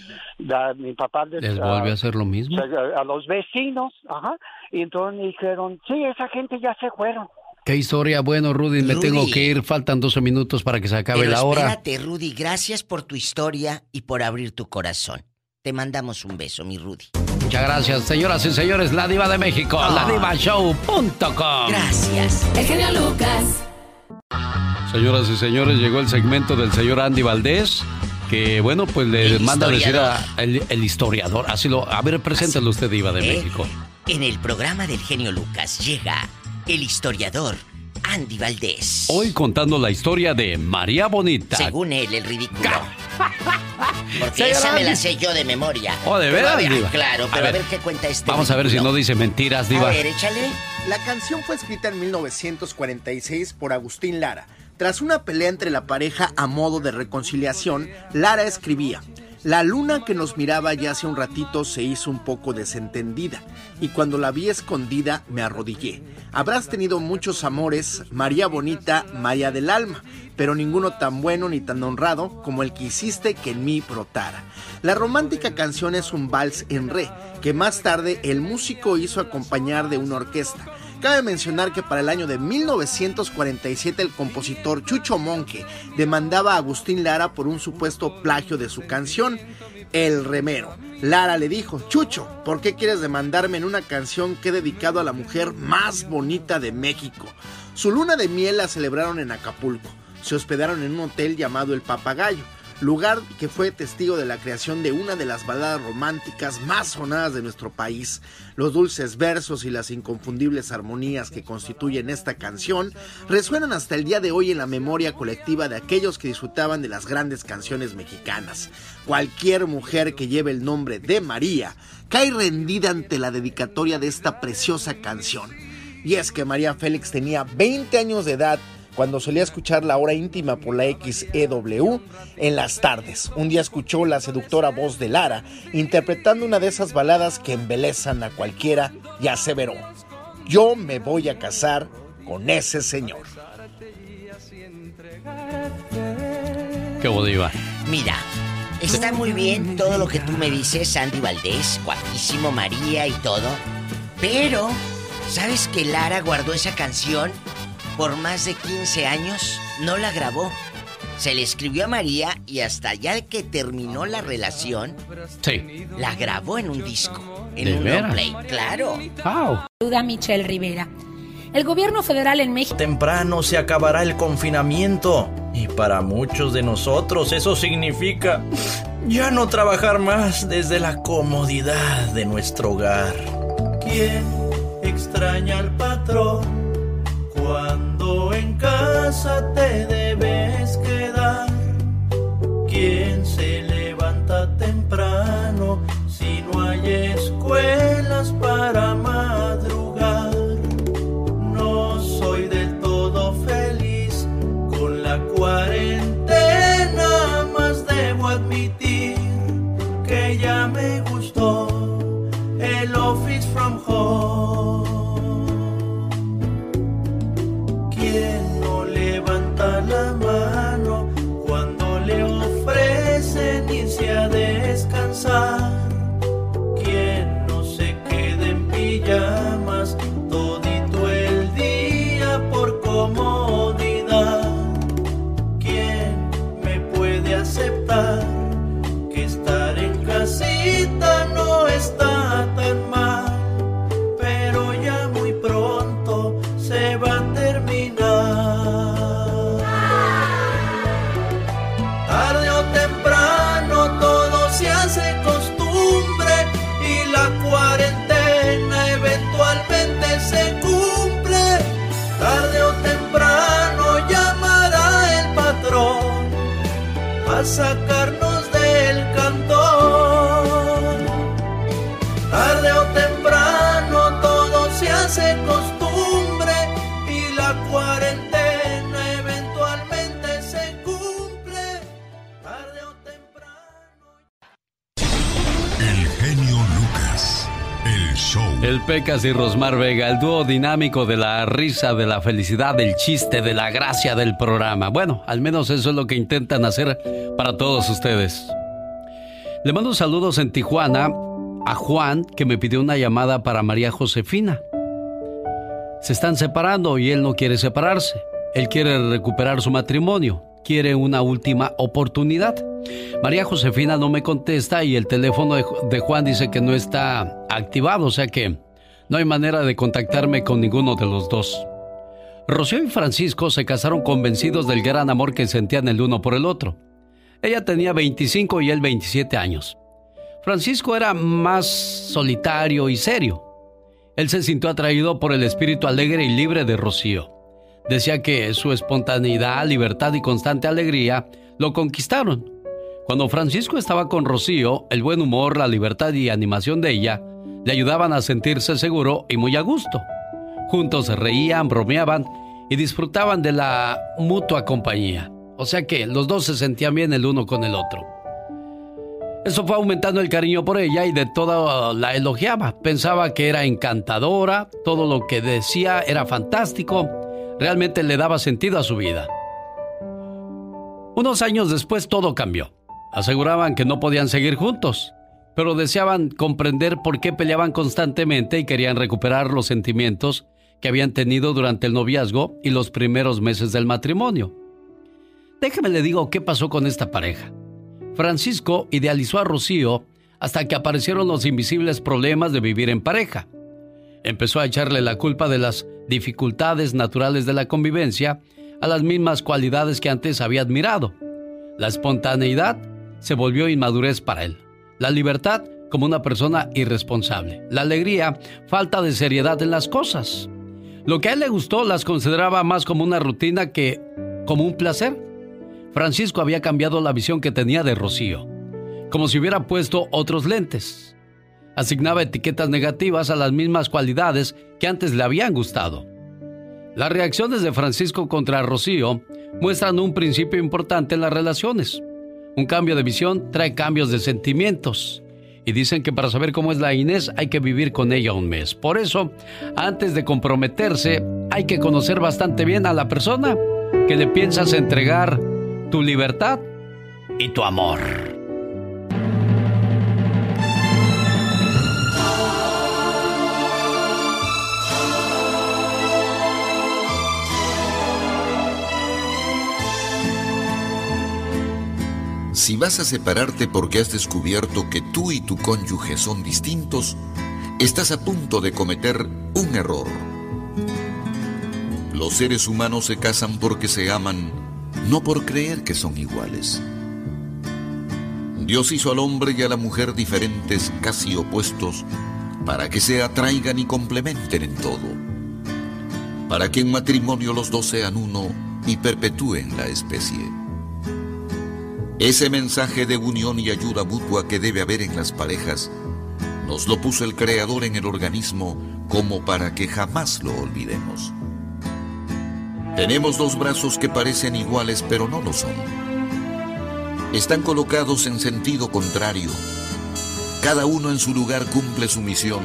la- mi papá... de- ¿Les volvió a hacer lo mismo? a, a los vecinos, ajá, y entonces me dijeron, sí, esa gente ya se fueron. Qué historia. Bueno, Rudy, me Rudy. tengo que ir. Faltan 12 minutos para que se acabe Pero la hora. espérate, Rudy, gracias por tu historia y por abrir tu corazón. Te mandamos un beso, mi Rudy. Muchas gracias, señoras y señores. La Diva de México, Ah. ladivashow.com. Gracias. El genio Lucas. Señoras y señores, llegó el segmento del señor Andy Valdés. Que bueno, pues le manda a decir a historiador. el, el historiador. Así lo. A ver, preséntalo usted, Diva de ¿Eh? México. En el programa del genio Lucas llega el historiador Andy Valdés. Hoy contando la historia de María Bonita. Según él, el ridículo. Porque esa me la sé yo de memoria. Oh, ¿de veras, ver, Diva? Claro, pero a ver, ver, qué cuenta este Vamos a ver si no dice mentiras, Diva. A ver, échale. La canción fue escrita en 1946 por Agustín Lara. Tras una pelea entre la pareja a modo de reconciliación, Lara escribía, La luna que nos miraba ya hace un ratito se hizo un poco desentendida, y cuando la vi escondida me arrodillé. Habrás tenido muchos amores, María Bonita, María del Alma, pero ninguno tan bueno ni tan honrado como el que hiciste que en mí brotara. La romántica canción es un vals en re, que más tarde el músico hizo acompañar de una orquesta. Cabe mencionar que para el año de 1947 el compositor Chucho Monque demandaba a Agustín Lara por un supuesto plagio de su canción, El Remero. Lara le dijo, Chucho, ¿por qué quieres demandarme en una canción que he dedicado a la mujer más bonita de México? Su luna de miel la celebraron en Acapulco. Se hospedaron en un hotel llamado El Papagayo lugar que fue testigo de la creación de una de las baladas románticas más sonadas de nuestro país. Los dulces versos y las inconfundibles armonías que constituyen esta canción resuenan hasta el día de hoy en la memoria colectiva de aquellos que disfrutaban de las grandes canciones mexicanas. Cualquier mujer que lleve el nombre de María cae rendida ante la dedicatoria de esta preciosa canción. Y es que María Félix tenía 20 años de edad cuando solía escuchar la hora íntima por la XEW en las tardes. Un día escuchó la seductora voz de Lara interpretando una de esas baladas que embelezan a cualquiera y aseveró, yo me voy a casar con ese señor. Qué. Mira, está muy bien todo lo que tú me dices, Andy Valdés, guapísimo, María y todo. Pero, ¿sabes que Lara guardó esa canción por más de 15 años? No la grabó. Se le escribió a María y hasta ya que terminó la relación, Sí. la grabó en un disco, en ¿De un long play, claro. Duda Michelle Rivera. El gobierno federal en México Temprano se acabará el confinamiento y para muchos de nosotros eso significa ya no trabajar más desde la comodidad de nuestro hogar. ¿Quién extraña al patrón cuando en casa te debes quedar? ¿Quién se levanta temprano si no hay escuelas para madrugar? A El Pecas y Rosmar Vega, el dúo dinámico de la risa, de la felicidad, del chiste, de la gracia del programa. Bueno, al menos eso es lo que intentan hacer para todos ustedes. Le mando saludos en Tijuana a Juan, que me pidió una llamada para María Josefina. Se están separando y él no quiere separarse. Él quiere recuperar su matrimonio, quiere una última oportunidad. María Josefina no me contesta y el teléfono de, Juan dice que no está activado, o sea que no hay manera de contactarme con ninguno de los dos. Rocío y Francisco se casaron convencidos del gran amor que sentían el uno por el otro. Ella tenía 25 y él 27 años. Francisco era más solitario y serio. Él se sintió atraído por el espíritu alegre y libre de Rocío. Decía que su espontaneidad, libertad y constante alegría lo conquistaron. Cuando Francisco estaba con Rocío, el buen humor, la libertad y animación de ella le ayudaban a sentirse seguro y muy a gusto. Juntos reían, bromeaban y disfrutaban de la mutua compañía. O sea que los dos se sentían bien el uno con el otro. Eso fue aumentando el cariño por ella y de todo la elogiaba. Pensaba que era encantadora, todo lo que decía era fantástico, realmente le daba sentido a su vida. Unos años después todo cambió. Aseguraban que no podían seguir juntos, pero deseaban comprender por qué peleaban constantemente y querían recuperar los sentimientos que habían tenido durante el noviazgo y los primeros meses del matrimonio. Déjeme le digo qué pasó con esta pareja. Francisco idealizó a Rocío hasta que aparecieron los invisibles problemas de vivir en pareja. Empezó a echarle la culpa de las dificultades naturales de la convivencia a las mismas cualidades que antes había admirado. La espontaneidad se volvió inmadurez para él. La libertad como una persona irresponsable. La alegría, falta de seriedad en las cosas. Lo que a él le gustó las consideraba más como una rutina que como un placer. Francisco había cambiado la visión que tenía de Rocío, como si hubiera puesto otros lentes. Asignaba etiquetas negativas a las mismas cualidades que antes le habían gustado. Las reacciones de Francisco contra Rocío muestran un principio importante en las relaciones. Un cambio de visión trae cambios de sentimientos. Y dicen que para saber cómo es la Inés hay que vivir con ella un mes. Por eso, antes de comprometerse, hay que conocer bastante bien a la persona que le piensas entregar tu libertad y tu amor. Si vas a separarte porque has descubierto que tú y tu cónyuge son distintos, estás a punto de cometer un error. Los seres humanos se casan porque se aman, no por creer que son iguales. Dios hizo al hombre y a la mujer diferentes, casi opuestos, para que se atraigan y complementen en todo. Para que en matrimonio los dos sean uno y perpetúen la especie. Ese mensaje de unión y ayuda mutua que debe haber en las parejas, nos lo puso el Creador en el organismo como para que jamás lo olvidemos. Tenemos dos brazos que parecen iguales pero no lo son. Están colocados en sentido contrario. Cada uno en su lugar cumple su misión.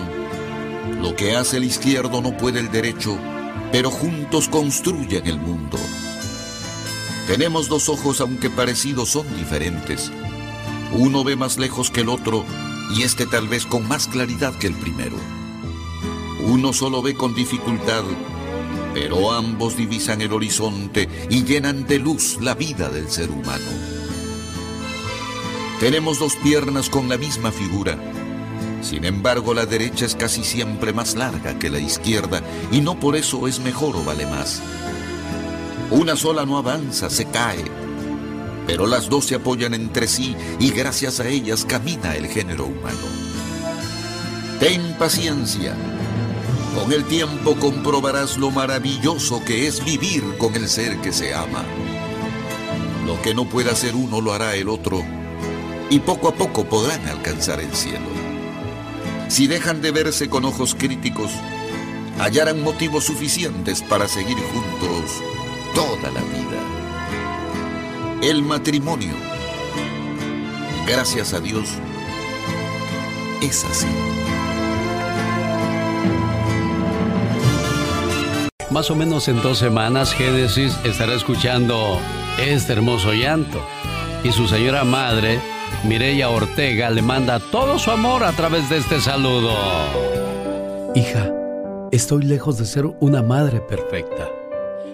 Lo que hace el izquierdo no puede el derecho, pero juntos construyen el mundo. Tenemos dos ojos aunque parecidos son diferentes. Uno ve más lejos que el otro y este tal vez con más claridad que el primero. Uno solo ve con dificultad, pero ambos divisan el horizonte y llenan de luz la vida del ser humano. Tenemos dos piernas con la misma figura. Sin embargo, la derecha es casi siempre más larga que la izquierda y no por eso es mejor o vale más. Una sola no avanza, se cae, pero las dos se apoyan entre sí y gracias a ellas camina el género humano. Ten paciencia. Con el tiempo comprobarás lo maravilloso que es vivir con el ser que se ama. Lo que no pueda hacer uno lo hará el otro y poco a poco podrán alcanzar el cielo. Si dejan de verse con ojos críticos, hallarán motivos suficientes para seguir juntos toda la vida. El matrimonio, gracias a Dios, es así. Más o menos en dos semanas, Génesis estará escuchando este hermoso llanto. Y su señora madre, Mireya Ortega, le manda todo su amor a través de este saludo. Hija, estoy lejos de ser una madre perfecta,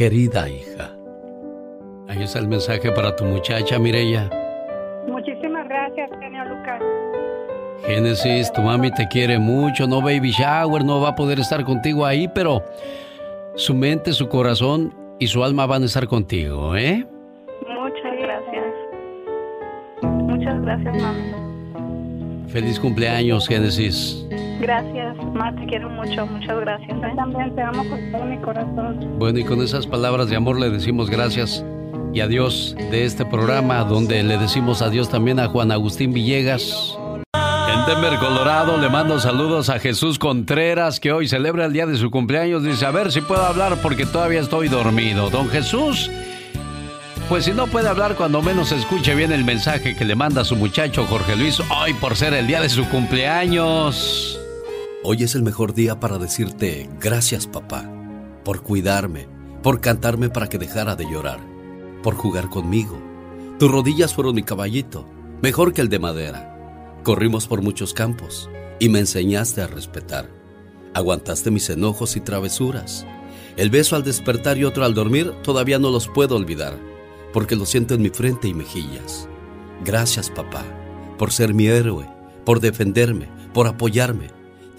querida hija. Ahí está el mensaje para tu muchacha, Mireya. Muchísimas gracias, genio Lucas. Génesis, tu mami te quiere mucho, no baby shower, no va a poder estar contigo ahí, pero su mente, su corazón y su alma van a estar contigo, ¿eh? Muchas gracias. Muchas gracias, mami. Feliz cumpleaños, Génesis. Gracias, ma, te quiero mucho, muchas gracias. ¿eh? también te amo con todo mi corazón. Bueno, y con esas palabras de amor le decimos gracias y adiós de este programa, donde le decimos adiós también a Juan Agustín Villegas. En Denver, Colorado, le mando saludos a Jesús Contreras, que hoy celebra el día de su cumpleaños. Dice, a ver si puedo hablar porque todavía estoy dormido. Don Jesús, pues si no puede hablar, cuando menos escuche bien el mensaje que le manda su muchacho Jorge Luis, hoy por ser el día de su cumpleaños. Hoy es el mejor día para decirte gracias, papá, por cuidarme, por cantarme para que dejara de llorar, por jugar conmigo. Tus rodillas fueron mi caballito, mejor que el de madera. Corrimos por muchos campos y me enseñaste a respetar. Aguantaste mis enojos y travesuras. El beso al despertar y otro al dormir todavía no los puedo olvidar, porque lo siento en mi frente y mejillas. Gracias, papá, por ser mi héroe, por defenderme, por apoyarme.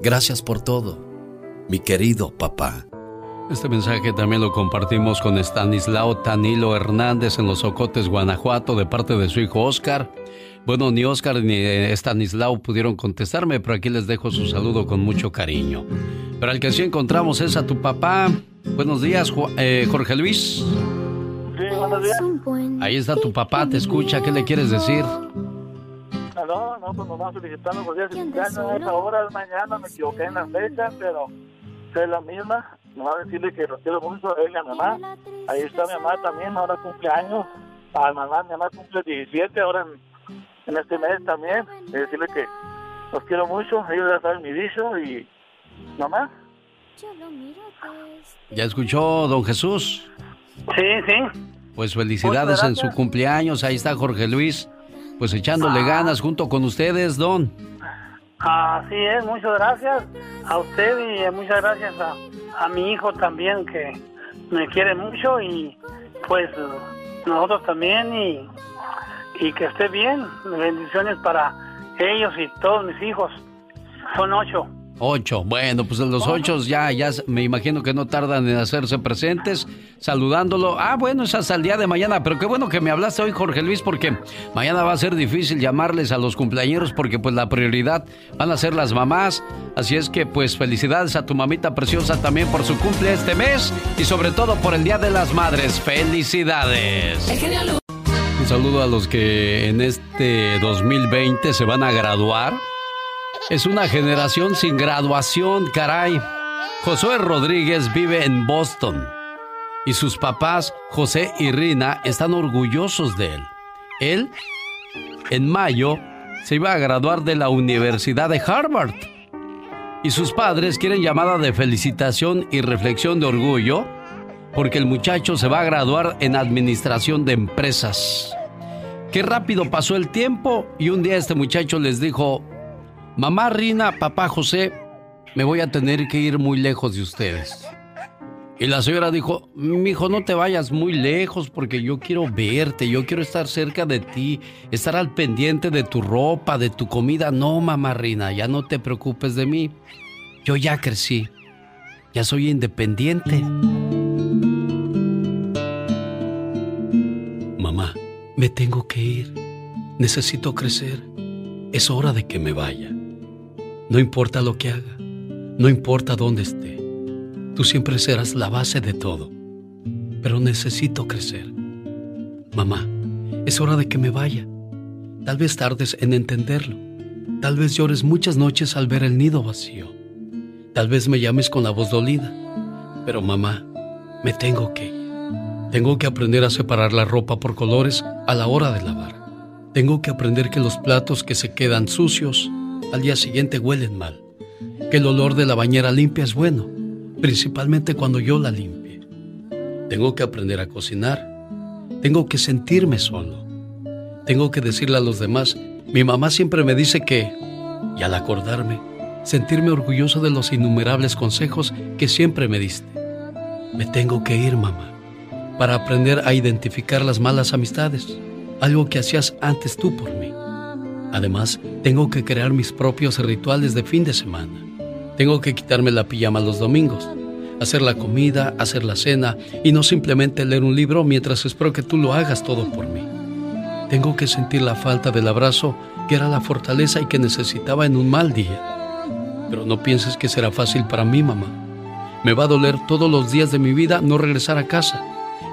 Gracias por todo, mi querido papá. Este mensaje también lo compartimos con Stanislao Tanilo Hernández en Los Ocotes, Guanajuato, de parte de su hijo Oscar. Bueno, ni Oscar ni Stanislao pudieron contestarme, pero aquí les dejo su saludo con mucho cariño. Pero al que sí encontramos es a tu papá. Buenos días, eh, Jorge Luis. Sí, buenos días. Ahí está tu papá, te escucha, ¿qué le quieres decir? Ah, no, no, pues nomás felicitando por días de cumpleaños. A esa hora de mañana me equivoqué en la fecha, pero es la misma. Nomás decirle que los quiero mucho a él y a mi mamá. Ahí está mi mamá también, ahora cumpleaños. A mamá, mi mamá cumple 17, ahora en en este mes también. Y decirle que los quiero mucho, ellos ya saben mi dicho y mamá. ¿Ya escuchó, don Jesús? Sí, sí. Pues felicidades en su cumpleaños. Ahí está Jorge Luis, pues echándole ganas junto con ustedes, don. Así es, muchas gracias a usted y muchas gracias a, a mi hijo también que me quiere mucho y pues nosotros también y y que esté bien. Bendiciones para ellos y todos mis hijos. Son ocho. Ocho. Bueno, pues los ocho ya, ya me imagino que no tardan en hacerse presentes. saludándolo. Ah, bueno, es hasta el día de mañana, pero qué bueno que me hablaste hoy, Jorge Luis, porque mañana va a ser difícil llamarles a los cumpleañeros porque pues la prioridad van a ser las mamás. Así es que pues felicidades a tu mamita preciosa también por su cumple este mes y sobre todo por el Día de las Madres. Felicidades. Un saludo a los que en este 2020 se van a graduar. Es una generación sin graduación, caray. Josué Rodríguez vive en Boston y sus papás, José y Rina, están orgullosos de él. Él, en mayo, se iba a graduar de la Universidad de Harvard. Y sus padres quieren llamada de felicitación y reflexión de orgullo porque el muchacho se va a graduar en administración de empresas. Qué rápido pasó el tiempo y un día este muchacho les dijo, mamá Rina, papá José, me voy a tener que ir muy lejos de ustedes. Y la señora dijo, mi hijo, no te vayas muy lejos porque yo quiero verte, yo quiero estar cerca de ti, estar al pendiente de tu ropa, de tu comida. No, mamá Rina, ya no te preocupes de mí. Yo ya crecí, ya soy independiente. Mamá, me tengo que ir. Necesito crecer. Es hora de que me vaya. No importa lo que haga, no importa dónde esté. Tú siempre serás la base de todo. Pero necesito crecer. Mamá, es hora de que me vaya. Tal vez tardes en entenderlo. Tal vez llores muchas noches al ver el nido vacío. Tal vez me llames con la voz dolida. Pero mamá, me tengo que ir. Tengo que aprender a separar la ropa por colores a la hora de lavar. Tengo que aprender que los platos que se quedan sucios al día siguiente huelen mal. Que el olor de la bañera limpia es bueno principalmente cuando yo la limpie. Tengo que aprender a cocinar. Tengo que sentirme solo. Tengo que decirle a los demás, mi mamá siempre me dice que, y al acordarme, sentirme orgulloso de los innumerables consejos que siempre me diste. Me tengo que ir, mamá, para aprender a identificar las malas amistades, algo que hacías antes tú por mí. Además, tengo que crear mis propios rituales de fin de semana tengo que quitarme la pijama los domingos, hacer la comida, hacer la cena y no simplemente leer un libro mientras espero que tú lo hagas todo por mí. Tengo que sentir la falta del abrazo que era la fortaleza y que necesitaba en un mal día. Pero no pienses que será fácil para mí, mamá. Me va a doler todos los días de mi vida no regresar a casa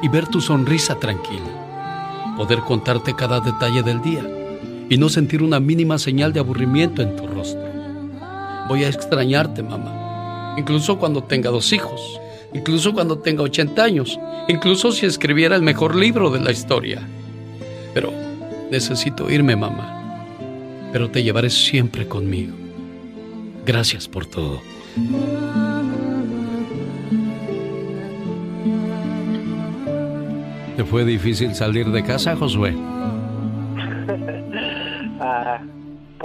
y ver tu sonrisa tranquila. Poder contarte cada detalle del día y no sentir una mínima señal de aburrimiento en tu rostro. Voy a extrañarte, mamá. Incluso cuando tenga dos hijos. Incluso cuando tenga 80 años. Incluso si escribiera el mejor libro de la historia. Pero necesito irme, mamá. Pero te llevaré siempre conmigo. Gracias por todo. ¿Te fue difícil salir de casa, Josué?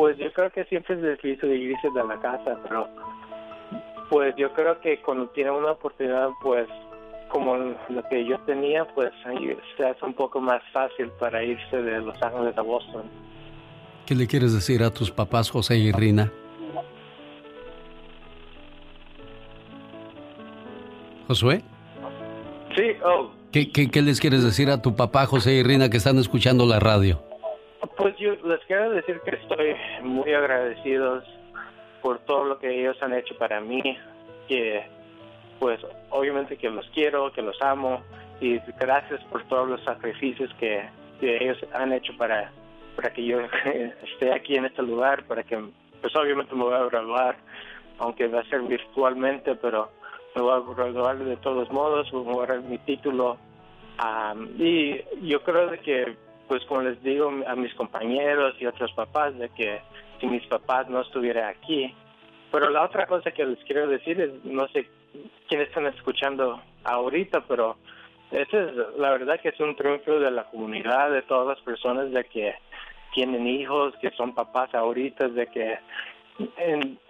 Pues yo creo que siempre es difícil irse de la casa, pero pues yo creo que cuando tiene una oportunidad, pues como lo que yo tenía, pues se hace un poco más fácil para irse de Los Ángeles a Boston. ¿Qué le quieres decir a tus papás, José y Rina? ¿Josué? Sí, oh. ¿Qué, qué, qué les quieres decir a tu papá, José y Rina, que están escuchando la radio? Pues yo les quiero decir que estoy muy agradecidos por todo lo que ellos han hecho para mí, que pues obviamente que los quiero, que los amo y gracias por todos los sacrificios que, ellos han hecho para, para que yo [laughs] esté aquí en este lugar, para que pues obviamente me voy a graduar, aunque va a ser virtualmente, pero me voy a graduar de todos modos, voy a mi título y yo creo que pues como les digo a mis compañeros y otros papás de que si mis papás no estuvieran aquí. Pero la otra cosa que les quiero decir es, no sé quiénes están escuchando ahorita, pero esa es la verdad que es un triunfo de la comunidad, de todas las personas de que tienen hijos, que son papás ahorita, de que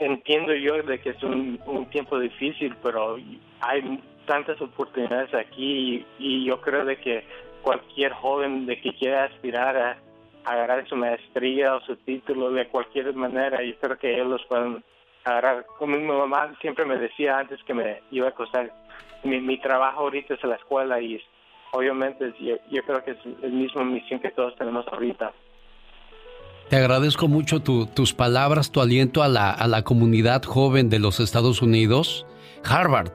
entiendo yo de que es un, un, tiempo difícil, pero hay tantas oportunidades aquí y, y yo creo de que cualquier joven de que quiera aspirar a, agarrar su maestría o su título de cualquier manera, yo creo que ellos los pueden Ahora, como mi mamá siempre me decía antes que me iba a costar, mi, mi trabajo ahorita es la escuela y obviamente yo, yo creo que es el mismo misión que todos tenemos ahorita. Te agradezco mucho tu, tus palabras, tu aliento a la, a la comunidad joven de los Estados Unidos. Harvard,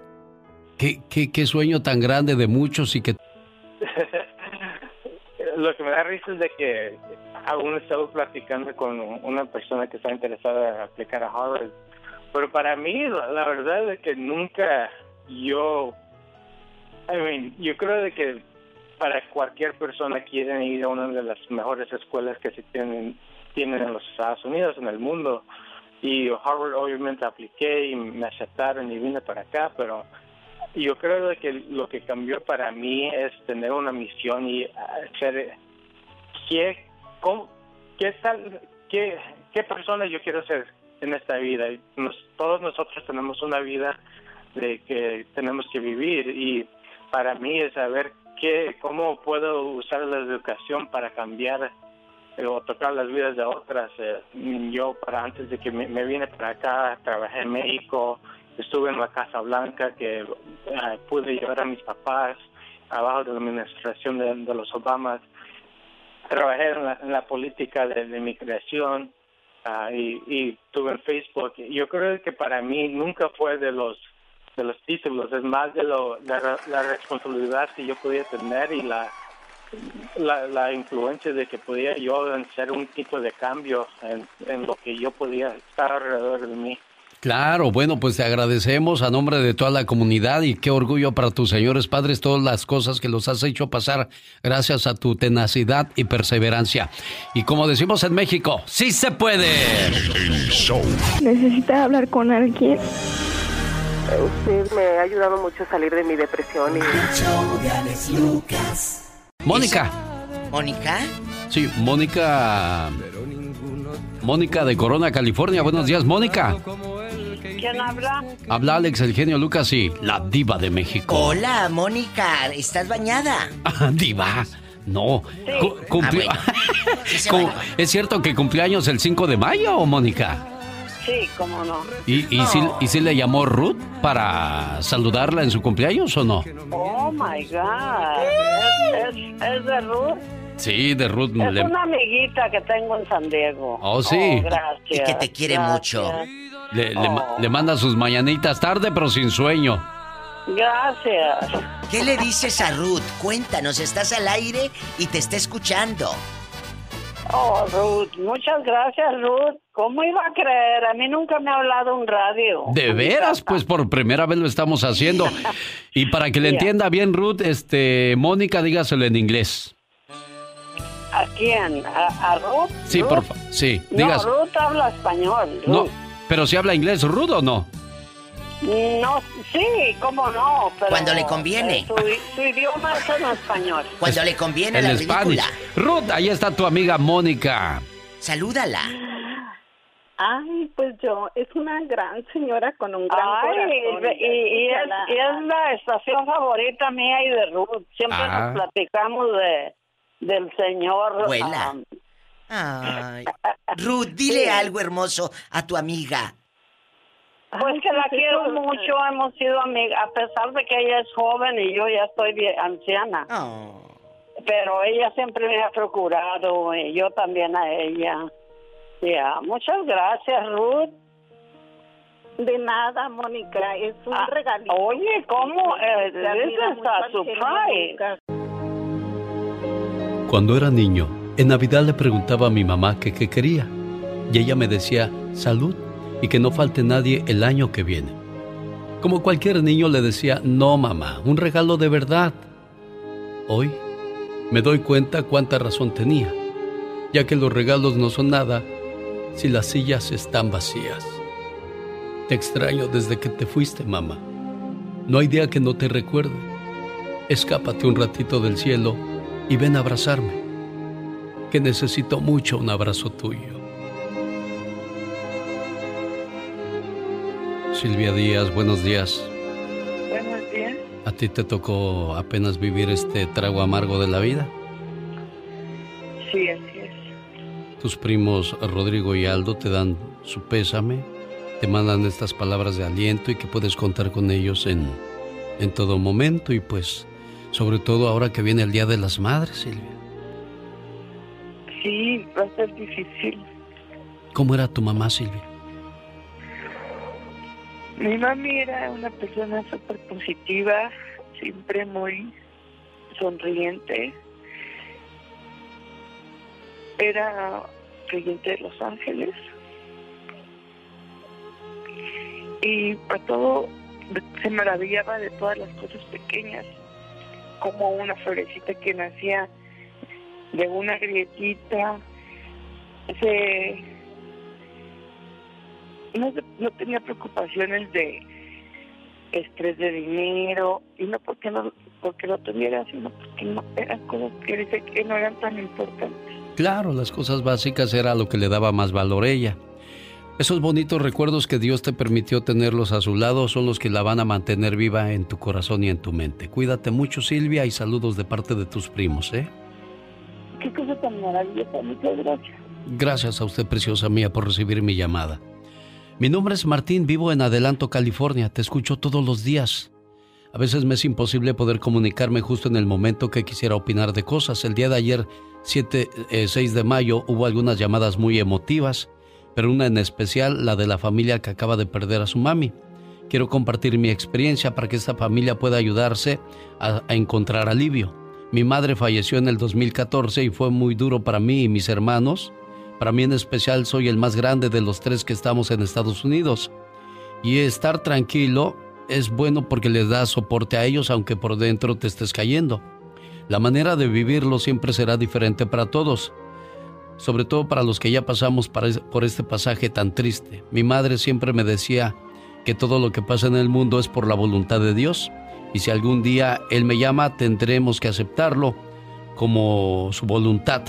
qué, qué, qué sueño tan grande de muchos y que... Lo que me da risa es de que aún estado platicando con una persona que está interesada en aplicar a Harvard. Pero para mí, la, la verdad es que nunca yo... I mean, yo creo de que para cualquier persona quieren ir a una de las mejores escuelas que se tienen tienen en los Estados Unidos, en el mundo. Y Harvard obviamente apliqué y me aceptaron y vine para acá, pero yo creo que lo que cambió para mí es tener una misión y hacer qué, cómo, qué tal, qué, qué persona yo quiero ser en esta vida. Nos, todos nosotros tenemos una vida de que tenemos que vivir y para mí es saber qué, cómo puedo usar la educación para cambiar eh, o tocar las vidas de otras. Eh, yo para antes de que me, me vine para acá trabajé en México, estuve en la Casa Blanca que eh, pude llevar a mis papás abajo de la administración de, los Obamas. Trabajé en la, política de, de migración ah, y, y estuve en Facebook. Yo creo que para mí nunca fue de los de los títulos, es más de lo, la, la responsabilidad que yo podía tener y la, la, la influencia de que podía yo hacer un tipo de cambio en, en lo que yo podía estar alrededor de mí. Claro, bueno, pues te agradecemos a nombre de toda la comunidad y qué orgullo para tus señores padres todas las cosas que los has hecho pasar gracias a tu tenacidad y perseverancia. Y como decimos en México, sí se puede. Necesita hablar con alguien. Usted me ha ayudado mucho a salir de mi depresión y... Mónica. ¿Mónica? Sí, Mónica. Mónica de Corona, California. Buenos días, Mónica. ¿Quién habla? Habla Alex, el genio Lucas y la diva de México. Hola, Mónica, ¿estás bañada? [laughs] Ah, diva. No. Cumplió- Ah, [laughs] ¿Es cierto que cumpleaños el 5 de mayo, Mónica? Sí, cómo no. ¿Y, y, sí, ¿Y sí le llamó Ruth para saludarla en su cumpleaños o no? Oh my God. ¿Es, es, es de Ruth? Sí, de Ruth. Es le- una amiguita que tengo en San Diego. Oh, sí. gracias. Y que te quiere mucho. Le, le ma- le manda sus mañanitas tarde, pero sin sueño. Gracias. ¿Qué le dices a Ruth? Cuéntanos, estás al aire y te está escuchando. Oh, Ruth, muchas gracias, Ruth. ¿Cómo iba a creer? A mí nunca me ha hablado un radio. De veras, pues por primera vez lo estamos haciendo. Y para que le entienda bien, Ruth, este, Mónica, dígaselo en inglés. ¿A quién? ¿A, a Ruth? Sí, ¿Ruth? por favor. Sí, No, digas. Ruth habla español. No, Ruth. Pero si habla inglés, Ruth o no? No, sí, cómo no. Pero, Cuando le conviene. eh, Su, su idioma es en español. Cuando le conviene En la Spanish. película. Ruth, ahí está tu amiga Mónica. Salúdala. Ay, pues yo, es una gran señora con un gran Ay, corazón. y, y es, la- y es la estación favorita mía y de Ruth. Siempre Ah. nos platicamos de del señor. Abuela. ah, Ay. [laughs] Ruth, dile Sí. algo hermoso a tu amiga. pues que la pues, quiero mucho, hemos sido amigas, a pesar de que ella es joven y yo ya estoy bien anciana. Oh. Pero ella siempre me ha procurado y yo también a ella. Ya, muchas gracias, Ruth. De nada, Mónica, es un Ah, regalito. Oye, ¿cómo? Eh, Se admira this is mucho a al genio surprise. Cuando era niño, en Navidad le preguntaba a mi mamá qué quería. Y ella me decía, salud y que no falte nadie el año que viene. Como cualquier niño le decía, no mamá, un regalo de verdad. Hoy me doy cuenta cuánta razón tenía, ya que los regalos no son nada si las sillas están vacías. Te extraño desde que te fuiste, mamá. No hay día que no te recuerde. Escápate un ratito del cielo y ven a abrazarme, que necesito mucho un abrazo tuyo. Silvia Díaz, buenos días. Buenos días. ¿A ti te tocó apenas vivir este trago amargo de la vida? Sí, así es. Tus primos Rodrigo y Aldo te dan su pésame te mandan estas palabras de aliento y que puedes contar con ellos en, en todo momento y pues sobre todo ahora que viene el Día de las Madres, Silvia. Sí, va a ser difícil. ¿Cómo era tu mamá, Silvia? Mi mami era una persona súper positiva, siempre muy sonriente. Era creyente de Los Ángeles. Y a todo se maravillaba de todas las cosas pequeñas, como una florecita que nacía de una grietita. Se, no, no tenía preocupaciones de estrés de dinero, y no porque no porque lo tuviera, sino porque no eran cosas que dice que no eran tan importantes. Claro, las cosas básicas era lo que le daba más valor a ella. Esos bonitos recuerdos que Dios te permitió tenerlos a su lado son los que la van a mantener viva en tu corazón y en tu mente. Cuídate mucho, Silvia, y saludos de parte de tus primos, ¿eh? Qué cosa tan maravillosa, muchas gracias. Gracias a usted, preciosa mía, por recibir mi llamada. Mi nombre es Martín, vivo en Adelanto, California. Te escucho todos los días. A veces me es imposible poder comunicarme justo en el momento que quisiera opinar de cosas. El día de ayer, 7, 6 eh, de mayo, hubo algunas llamadas muy emotivas, pero una en especial, la de la familia que acaba de perder a su mami. Quiero compartir mi experiencia para que esta familia pueda ayudarse a, a encontrar alivio. Mi madre falleció en el 2014 y fue muy duro para mí y mis hermanos. Para mí en especial soy el más grande de los tres que estamos en Estados Unidos. Y estar tranquilo es bueno porque les da soporte a ellos aunque por dentro te estés cayendo. La manera de vivirlo siempre será diferente para todos, sobre todo para los que ya pasamos por este pasaje tan triste. Mi madre siempre me decía que todo lo que pasa en el mundo es por la voluntad de Dios y si algún día Él me llama tendremos que aceptarlo como su voluntad.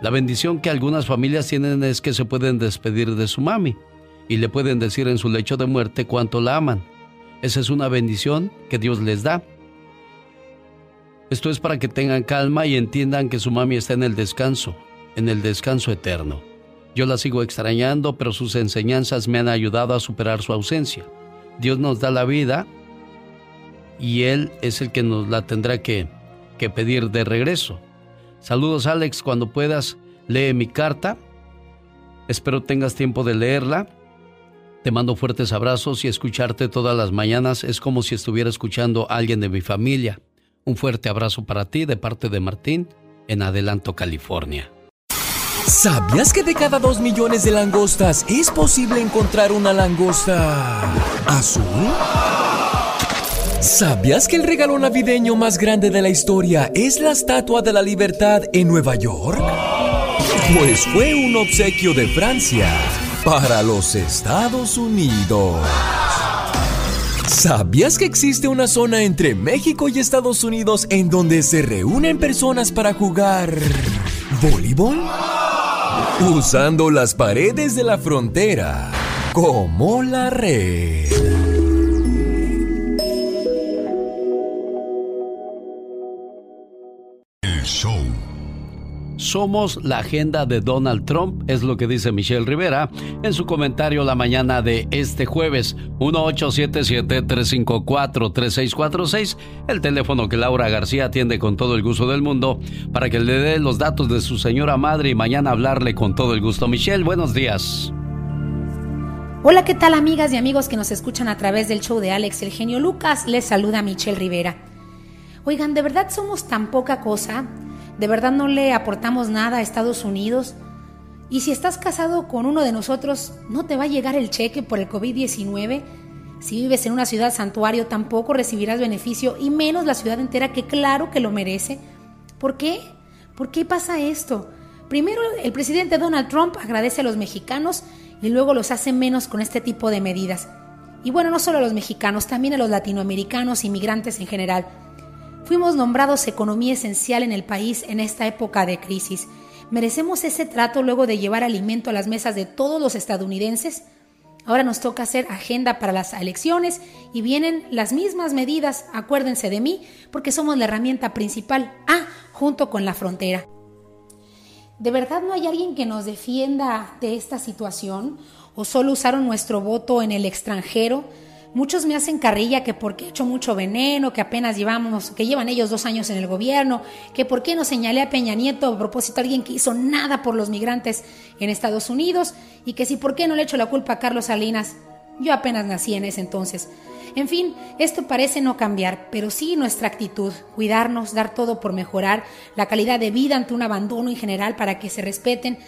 La bendición que algunas familias tienen es que se pueden despedir de su mami y le pueden decir en su lecho de muerte cuánto la aman. Esa es una bendición que Dios les da. Esto es para que tengan calma y entiendan que su mami está en el descanso, en el descanso eterno. Yo la sigo extrañando, pero sus enseñanzas me han ayudado a superar su ausencia. Dios nos da la vida y Él es el que nos la tendrá que, que pedir de regreso. Saludos Alex, cuando puedas, lee mi carta. Espero tengas tiempo de leerla te mando fuertes abrazos y escucharte todas las mañanas es como si estuviera escuchando a alguien de mi familia. Un fuerte abrazo para ti de parte de Martín en Adelanto, California. ¿Sabías que de cada dos millones de langostas es posible encontrar una langosta azul? ¿Sabías que el regalo navideño más grande de la historia es la Estatua de la Libertad en Nueva York? Pues fue un obsequio de Francia para los Estados Unidos. ¿Sabías que existe una zona entre México y Estados Unidos en donde se reúnen personas para jugar voleibol? Usando las paredes de la frontera como la red. Show somos la agenda de Donald Trump, es lo que dice Michelle Rivera en su comentario la mañana de este jueves, 1877-354-3646, el teléfono que Laura García atiende con todo el gusto del mundo para que le dé los datos de su señora madre y mañana hablarle con todo el gusto. Michelle, buenos días. Hola, ¿qué tal amigas y amigos que nos escuchan a través del show de Alex El Genio Lucas? Les saluda Michelle Rivera. Oigan, ¿de verdad somos tan poca cosa? ¿De verdad no le aportamos nada a Estados Unidos? Y si estás casado con uno de nosotros, ¿no te va a llegar el cheque por el COVID-19? Si vives en una ciudad santuario, tampoco recibirás beneficio y menos la ciudad entera que claro que lo merece. ¿Por qué? ¿Por qué pasa esto? Primero, el presidente Donald Trump agradece a los mexicanos y luego los hace menos con este tipo de medidas. Y bueno, no solo a los mexicanos, también a los latinoamericanos, inmigrantes en general. Fuimos nombrados economía esencial en el país en esta época de crisis. ¿Merecemos ese trato luego de llevar alimento a las mesas de todos los estadounidenses? Ahora nos toca hacer agenda para las elecciones y vienen las mismas medidas, acuérdense de mí, porque somos la herramienta principal, ah, junto con la frontera. ¿De verdad no hay alguien que nos defienda de esta situación? o solo usaron nuestro voto en el extranjero. Muchos me hacen carrilla que porque he hecho mucho veneno, que apenas llevamos, que llevan ellos dos años en el gobierno, que por qué no señalé a Peña Nieto a propósito alguien que hizo nada por los migrantes en Estados Unidos y que si por qué no le echo la culpa a Carlos Salinas. Yo apenas nací en ese entonces. En fin, esto parece no cambiar, pero sí nuestra actitud, cuidarnos, dar todo por mejorar la calidad de vida ante un abandono en general para que se respeten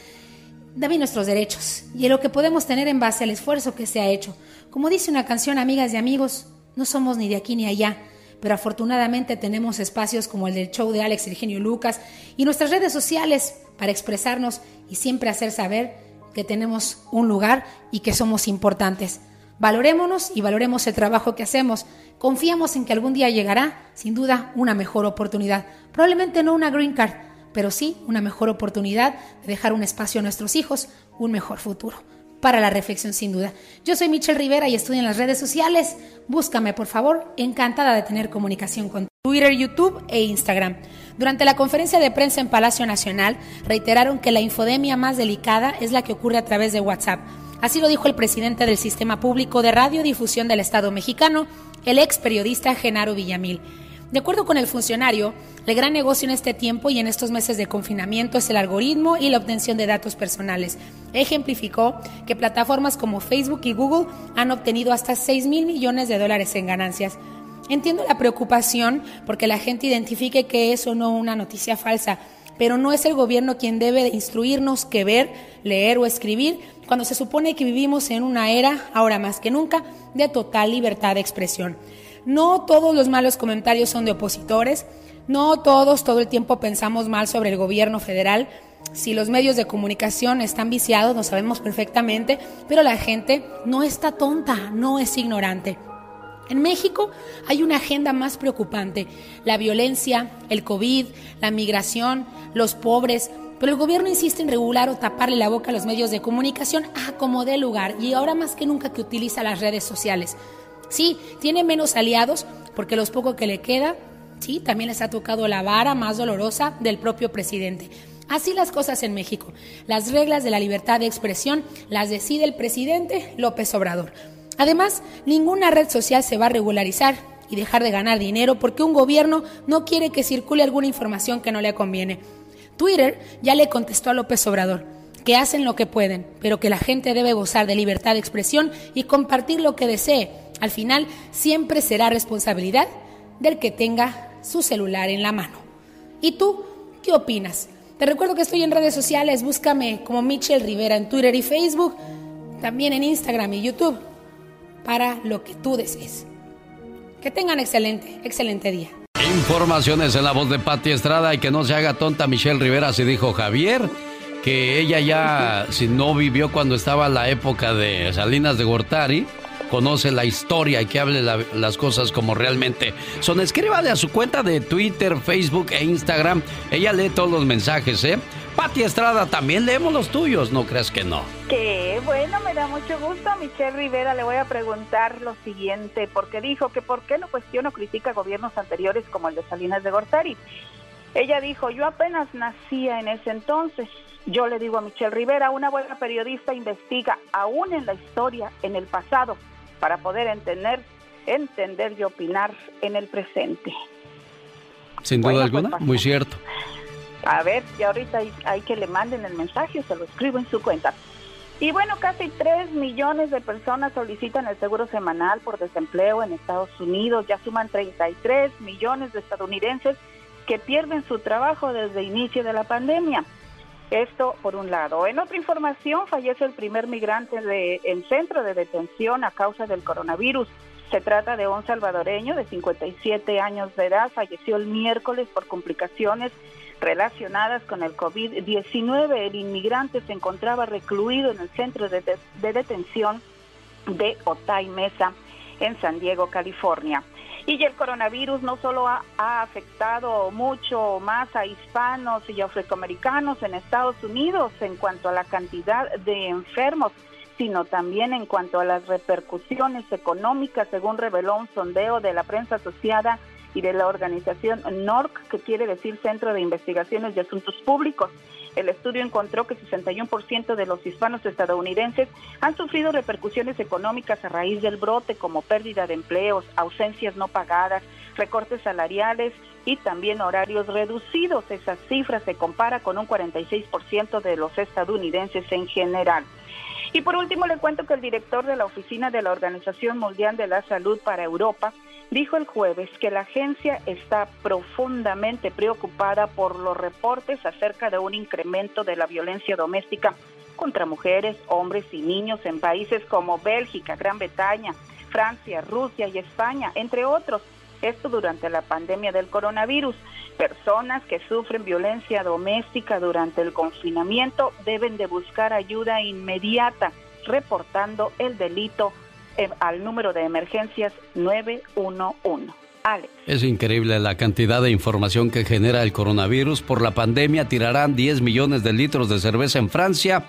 también nuestros derechos y lo que podemos tener en base al esfuerzo que se ha hecho. Como dice una canción, amigas y amigos, no somos ni de aquí ni allá, pero afortunadamente tenemos espacios como el del show de Alex Virgenio Lucas y nuestras redes sociales para expresarnos y siempre hacer saber que tenemos un lugar y que somos importantes. Valorémonos y valoremos el trabajo que hacemos. Confiamos en que algún día llegará, sin duda, una mejor oportunidad. Probablemente no una green card, pero sí una mejor oportunidad de dejar un espacio a nuestros hijos, un mejor futuro. Para la reflexión, sin duda. Yo soy Michelle Rivera y estoy en las redes sociales. Búscame, por favor. Encantada de tener comunicación con Twitter, YouTube e Instagram. Durante la conferencia de prensa en Palacio Nacional, reiteraron que la infodemia más delicada es la que ocurre a través de WhatsApp. Así lo dijo el presidente del Sistema Público de Radiodifusión del Estado mexicano, el ex periodista Genaro Villamil. De acuerdo con el funcionario, el gran negocio en este tiempo y en estos meses de confinamiento es el algoritmo y la obtención de datos personales. Ejemplificó que plataformas como Facebook y Google han obtenido hasta 6 mil millones de dólares en ganancias. Entiendo la preocupación porque la gente identifique que es o no una noticia falsa, pero no es el gobierno quien debe instruirnos qué ver, leer o escribir cuando se supone que vivimos en una era, ahora más que nunca, de total libertad de expresión. No todos los malos comentarios son de opositores, no todos todo el tiempo pensamos mal sobre el gobierno federal. Si los medios de comunicación están viciados, lo sabemos perfectamente, pero la gente no está tonta, no es ignorante. En México hay una agenda más preocupante, la violencia, el COVID, la migración, los pobres, pero el gobierno insiste en regular o taparle la boca a los medios de comunicación a como dé lugar y ahora más que nunca que utiliza las redes sociales. Sí, tiene menos aliados porque los pocos que le queda, sí, también les ha tocado la vara más dolorosa del propio presidente. Así las cosas en México. Las reglas de la libertad de expresión las decide el presidente López Obrador. Además, ninguna red social se va a regularizar y dejar de ganar dinero porque un gobierno no quiere que circule alguna información que no le conviene. Twitter ya le contestó a López Obrador que hacen lo que pueden, pero que la gente debe gozar de libertad de expresión y compartir lo que desee al final siempre será responsabilidad del que tenga su celular en la mano. ¿Y tú qué opinas? Te recuerdo que estoy en redes sociales, búscame como Michelle Rivera en Twitter y Facebook, también en Instagram y YouTube, para lo que tú desees. Que tengan excelente, excelente día. Informaciones en la voz de Patti Estrada y que no se haga tonta Michelle Rivera, así dijo Javier, que ella ya, si no vivió cuando estaba la época de Salinas de Gortari, conoce la historia y que hable las cosas como realmente son. Escríbale a su cuenta de Twitter, Facebook e Instagram. Ella lee todos los mensajes, ¿eh? Pati Estrada, también leemos los tuyos, ¿no crees que no? Qué bueno, me da mucho gusto. A Michelle Rivera le voy a preguntar lo siguiente, porque dijo que por qué no cuestiona o critica gobiernos anteriores como el de Salinas de Gortari. Ella dijo, yo apenas nacía en ese entonces. Yo le digo a Michelle Rivera, una buena periodista investiga aún en la historia, en el pasado, para poder entender, entender y opinar en el presente. Sin duda pues, alguna, muy cierto. A ver, y ahorita hay, que le manden el mensaje, se lo escribo en su cuenta. Y bueno, casi 3 millones de personas solicitan el seguro semanal por desempleo en Estados Unidos. Ya suman 33 millones de estadounidenses que pierden su trabajo desde el inicio de la pandemia. Esto por un lado. En otra información, fallece el primer migrante de, en centro de detención a causa del coronavirus. Se trata de un salvadoreño de 57 años de edad. Falleció el miércoles por complicaciones relacionadas con el COVID-19. El inmigrante se encontraba recluido en el centro de, de detención de Otay Mesa en San Diego, California. Y el coronavirus no solo ha, afectado mucho más a hispanos y afroamericanos en Estados Unidos en cuanto a la cantidad de enfermos, sino también en cuanto a las repercusiones económicas, según reveló un sondeo de la prensa asociada y de la organización NORC, que quiere decir Centro de Investigaciones de Asuntos Públicos. El estudio encontró que 61% de los hispanos estadounidenses han sufrido repercusiones económicas a raíz del brote, como pérdida de empleos, ausencias no pagadas, recortes salariales y también horarios reducidos. Esa cifra se compara con un 46% de los estadounidenses en general. Y por último le cuento que el director de la oficina de la Organización Mundial de la Salud para Europa dijo el jueves que la agencia está profundamente preocupada por los reportes acerca de un incremento de la violencia doméstica contra mujeres, hombres y niños en países como Bélgica, Gran Bretaña, Francia, Rusia y España, entre otros. Esto durante la pandemia del coronavirus. Personas que sufren violencia doméstica durante el confinamiento deben de buscar ayuda inmediata, reportando el delito al número de emergencias 911. Alex. Es increíble la cantidad de información que genera el coronavirus. Por la pandemia tirarán 10 millones de litros de cerveza en Francia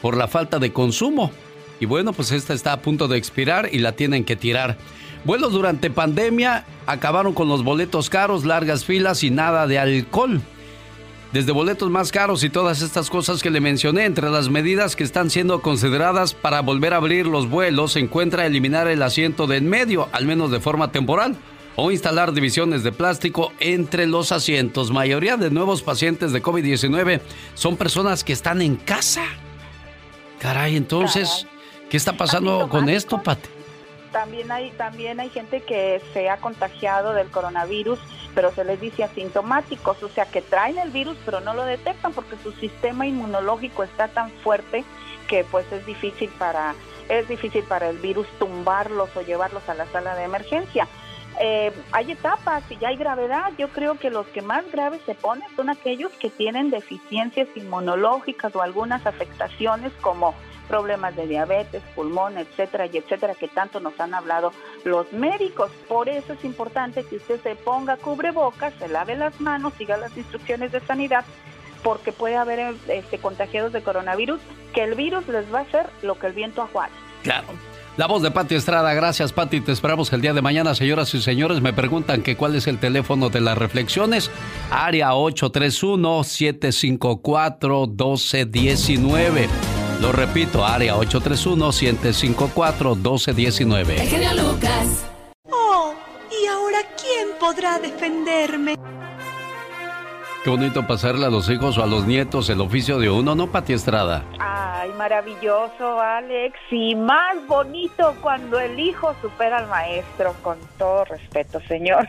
por la falta de consumo. Y bueno, pues esta está a punto de expirar y la tienen que tirar. Vuelos durante pandemia acabaron con los boletos caros, largas filas y nada de alcohol. Desde boletos más caros y todas estas cosas que le mencioné, entre las medidas que están siendo consideradas para volver a abrir los vuelos se encuentra eliminar el asiento de en medio, al menos de forma temporal, o instalar divisiones de plástico entre los asientos. Mayoría de nuevos pacientes de COVID-19 son personas que están en casa. Caray, entonces, ¿qué está pasando con esto, Pate? También hay, también hay gente que se ha contagiado del coronavirus, pero se les dice asintomáticos, o sea que traen el virus pero no lo detectan porque su sistema inmunológico está tan fuerte que pues es difícil para es difícil para el virus tumbarlos o llevarlos a la sala de emergencia. Eh, hay etapas y ya hay gravedad. Yo creo que los que más graves se ponen son aquellos que tienen deficiencias inmunológicas o algunas afectaciones como problemas de diabetes, pulmón, etcétera, y etcétera, que tanto nos han hablado los médicos. Por eso es importante que usted se ponga cubrebocas, se lave las manos, siga las instrucciones de sanidad, porque puede haber este, contagiados de coronavirus, que el virus les va a hacer lo que el viento ajuara. Claro. La voz de Pati Estrada, gracias Pati, te esperamos el día de mañana, señoras y señores. Me preguntan que cuál es el teléfono de las reflexiones. Área 831-754-1219. Lo repito, área 831-754-1219. genio Lucas. Oh, ¿y ahora quién podrá defenderme? Qué bonito pasarle a los hijos o a los nietos el oficio de uno, ¿no, Pati Estrada? Ay, maravilloso, Alex. Y más bonito cuando el hijo supera al maestro, con todo respeto, señor.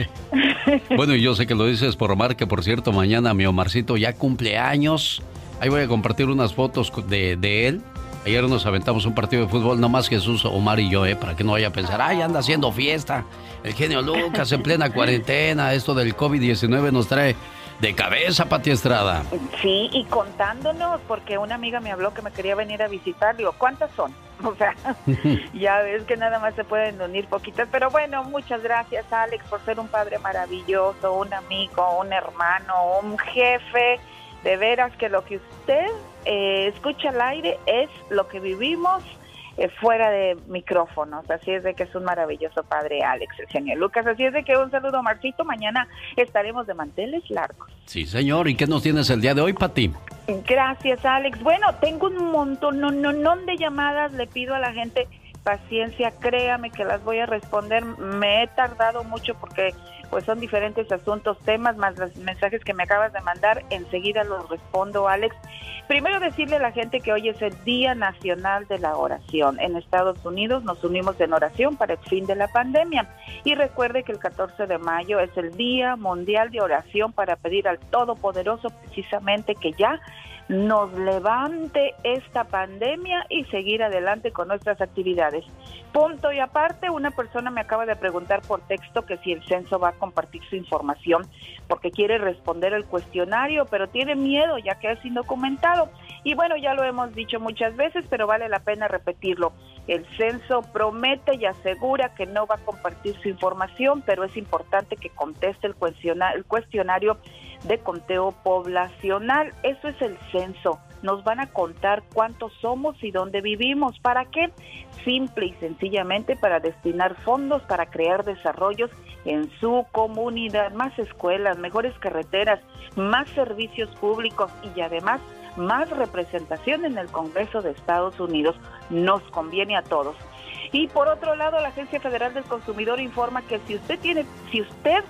[laughs] bueno, y yo sé que lo dices por Omar, que por cierto, mañana mi Omarcito ya cumple años. Ahí voy a compartir unas fotos de, él. Ayer nos aventamos un partido de fútbol, no más Jesús, Omar y yo, ¿eh? para que no vaya a pensar, ay, anda haciendo fiesta. El genio Lucas en plena cuarentena, esto del COVID-19 nos trae de cabeza, Pati Estrada. Sí, y contándonos, porque una amiga me habló que me quería venir a visitar, digo, ¿cuántas son? [laughs] O sea, [laughs] ya ves que nada más se pueden unir poquitas, pero bueno, muchas gracias Alex por ser un padre maravilloso, un amigo, un hermano, un jefe de veras que lo que usted eh, escucha al aire es lo que vivimos eh, fuera de micrófonos. Así es de que es un maravilloso padre Alex, el genio Lucas. Así es de que un saludo, Marcito. Mañana estaremos de manteles largos. Sí, señor. ¿Y qué nos tienes el día de hoy, Pati? Gracias, Alex. Bueno, tengo un montón, no, no, no de llamadas. Le pido a la gente paciencia, créame que las voy a responder. Me he tardado mucho porque pues son diferentes asuntos, temas, más los mensajes que me acabas de mandar, enseguida los respondo, Alex. Primero decirle a la gente que hoy es el Día Nacional de la Oración. En Estados Unidos nos unimos en oración para el fin de la pandemia. Y recuerde que el 14 de mayo es el Día Mundial de Oración para pedir al Todopoderoso precisamente que ya nos levante esta pandemia y seguir adelante con nuestras actividades. Punto y aparte, una persona me acaba de preguntar por texto que si el censo va a compartir su información porque quiere responder el cuestionario, pero tiene miedo ya que es indocumentado. Y bueno, ya lo hemos dicho muchas veces, pero vale la pena repetirlo. El censo promete y asegura que no va a compartir su información, pero es importante que conteste el cuestionario, el cuestionario de conteo poblacional. Eso es el censo. nos van a contar cuántos somos y dónde vivimos. ¿Para qué? Simple y sencillamente para destinar fondos para crear desarrollos en su comunidad, más escuelas, mejores carreteras, más servicios públicos y además más representación en el Congreso de Estados Unidos. Nos conviene a todos. Y por otro lado, la Agencia Federal del Consumidor informa que si usted tiene, si usted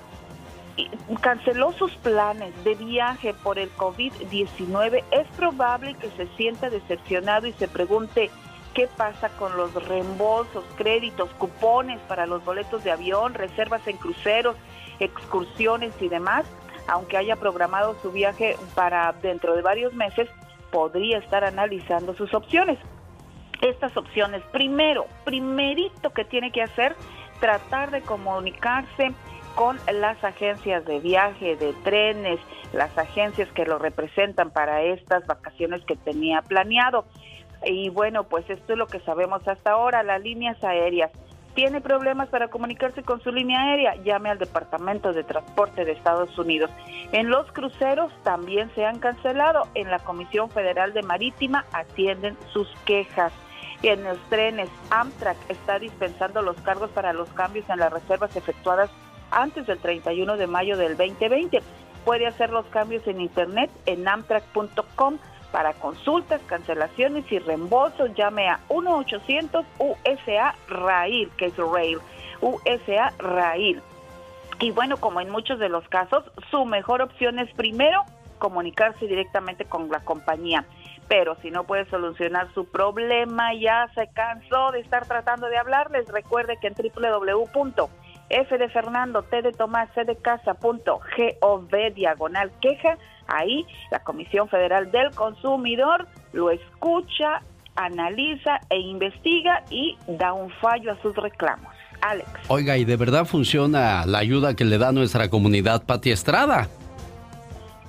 canceló sus planes de viaje por el COVID-19, es probable que se sienta decepcionado y se pregunte qué pasa con los reembolsos, créditos, cupones para los boletos de avión, reservas en cruceros, excursiones y demás. Aunque haya programado su viaje para dentro de varios meses, podría estar analizando sus opciones. Estas opciones, primero, primerito que tiene que hacer, tratar de comunicarse con las agencias de viaje, de trenes, las agencias que lo representan para estas vacaciones que tenía planeado. Y bueno, pues esto es lo que sabemos hasta ahora, las líneas aéreas. ¿Tiene problemas para comunicarse con su línea aérea? Llame al Departamento de Transporte de Estados Unidos. En los cruceros también se han cancelado. En la Comisión Federal de Marítima atienden sus quejas. En los trenes, Amtrak está dispensando los cargos para los cambios en las reservas efectuadas antes del 31 de mayo del 2020. Puede hacer los cambios en internet en amtrak.com. Para consultas, cancelaciones y reembolsos, llame a 1-800-USA RAIL, que es RAIL, USA RAIL. Y bueno, como en muchos de los casos, su mejor opción es primero comunicarse directamente con la compañía. Pero si no puede solucionar su problema, ya se cansó de estar tratando de hablarles, recuerde que en www F de Fernando, T de Tomás, C de Casa, punto, G-O-V, diagonal queja. Ahí la Comisión Federal del Consumidor lo escucha, analiza e investiga y da un fallo a sus reclamos. Alex. Oiga, ¿y de verdad funciona la ayuda que le da nuestra comunidad Pati Estrada?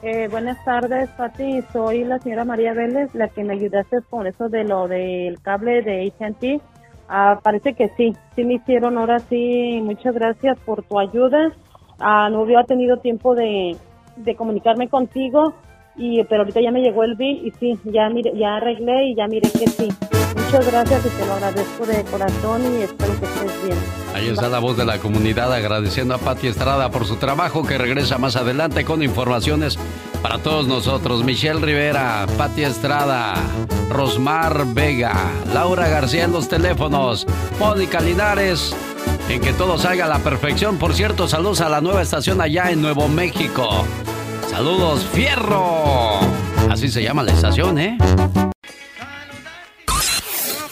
Eh, buenas tardes, Pati. Soy la señora María Vélez, la que me ayudaste con eso de lo del cable de AT&T Ah, parece que sí, sí me hicieron ahora sí. Muchas gracias por tu ayuda. Ah, no había tenido tiempo de, de comunicarme contigo, y pero ahorita ya me llegó el bill y sí, ya mire, ya arreglé y ya mire que sí. Muchas gracias y te lo agradezco de corazón y espero que estés bien. Ahí está la voz de la comunidad agradeciendo a Pati Estrada por su trabajo que regresa más adelante con informaciones para todos nosotros. Michelle Rivera, Pati Estrada, Rosmar Vega, Laura García en los teléfonos, Mónica Linares, en que todo salga a la perfección. Por cierto, saludos a la nueva estación allá en Nuevo México. Saludos, Fierro. Así se llama la estación, ¿eh?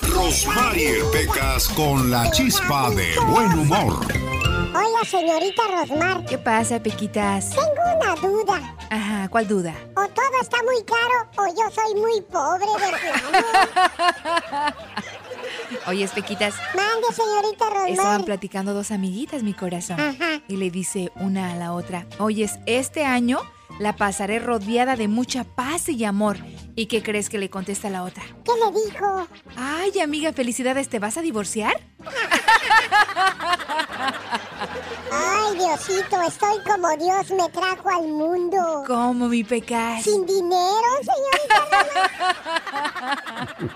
Rosmarie Pecas con la chispa de buen humor. Hola, señorita Rosmar. ¿Qué pasa, Pequitas? Tengo una duda. Ajá, ¿cuál duda? O todo está muy caro o yo soy muy pobre de plano. [laughs] Oye, Pequitas. Mande, señorita Rosmar. Estaban platicando dos amiguitas, mi corazón. Ajá. Y le dice una a la otra, oyes, este año la pasaré rodeada de mucha paz y amor. ¿Y qué crees que le contesta la otra? ¿Qué le dijo? Ay, amiga, felicidades, ¿te vas a divorciar? Ay, Diosito, estoy como Dios me trajo al mundo. ¿Cómo, mi pecado? Sin dinero, señorita [laughs]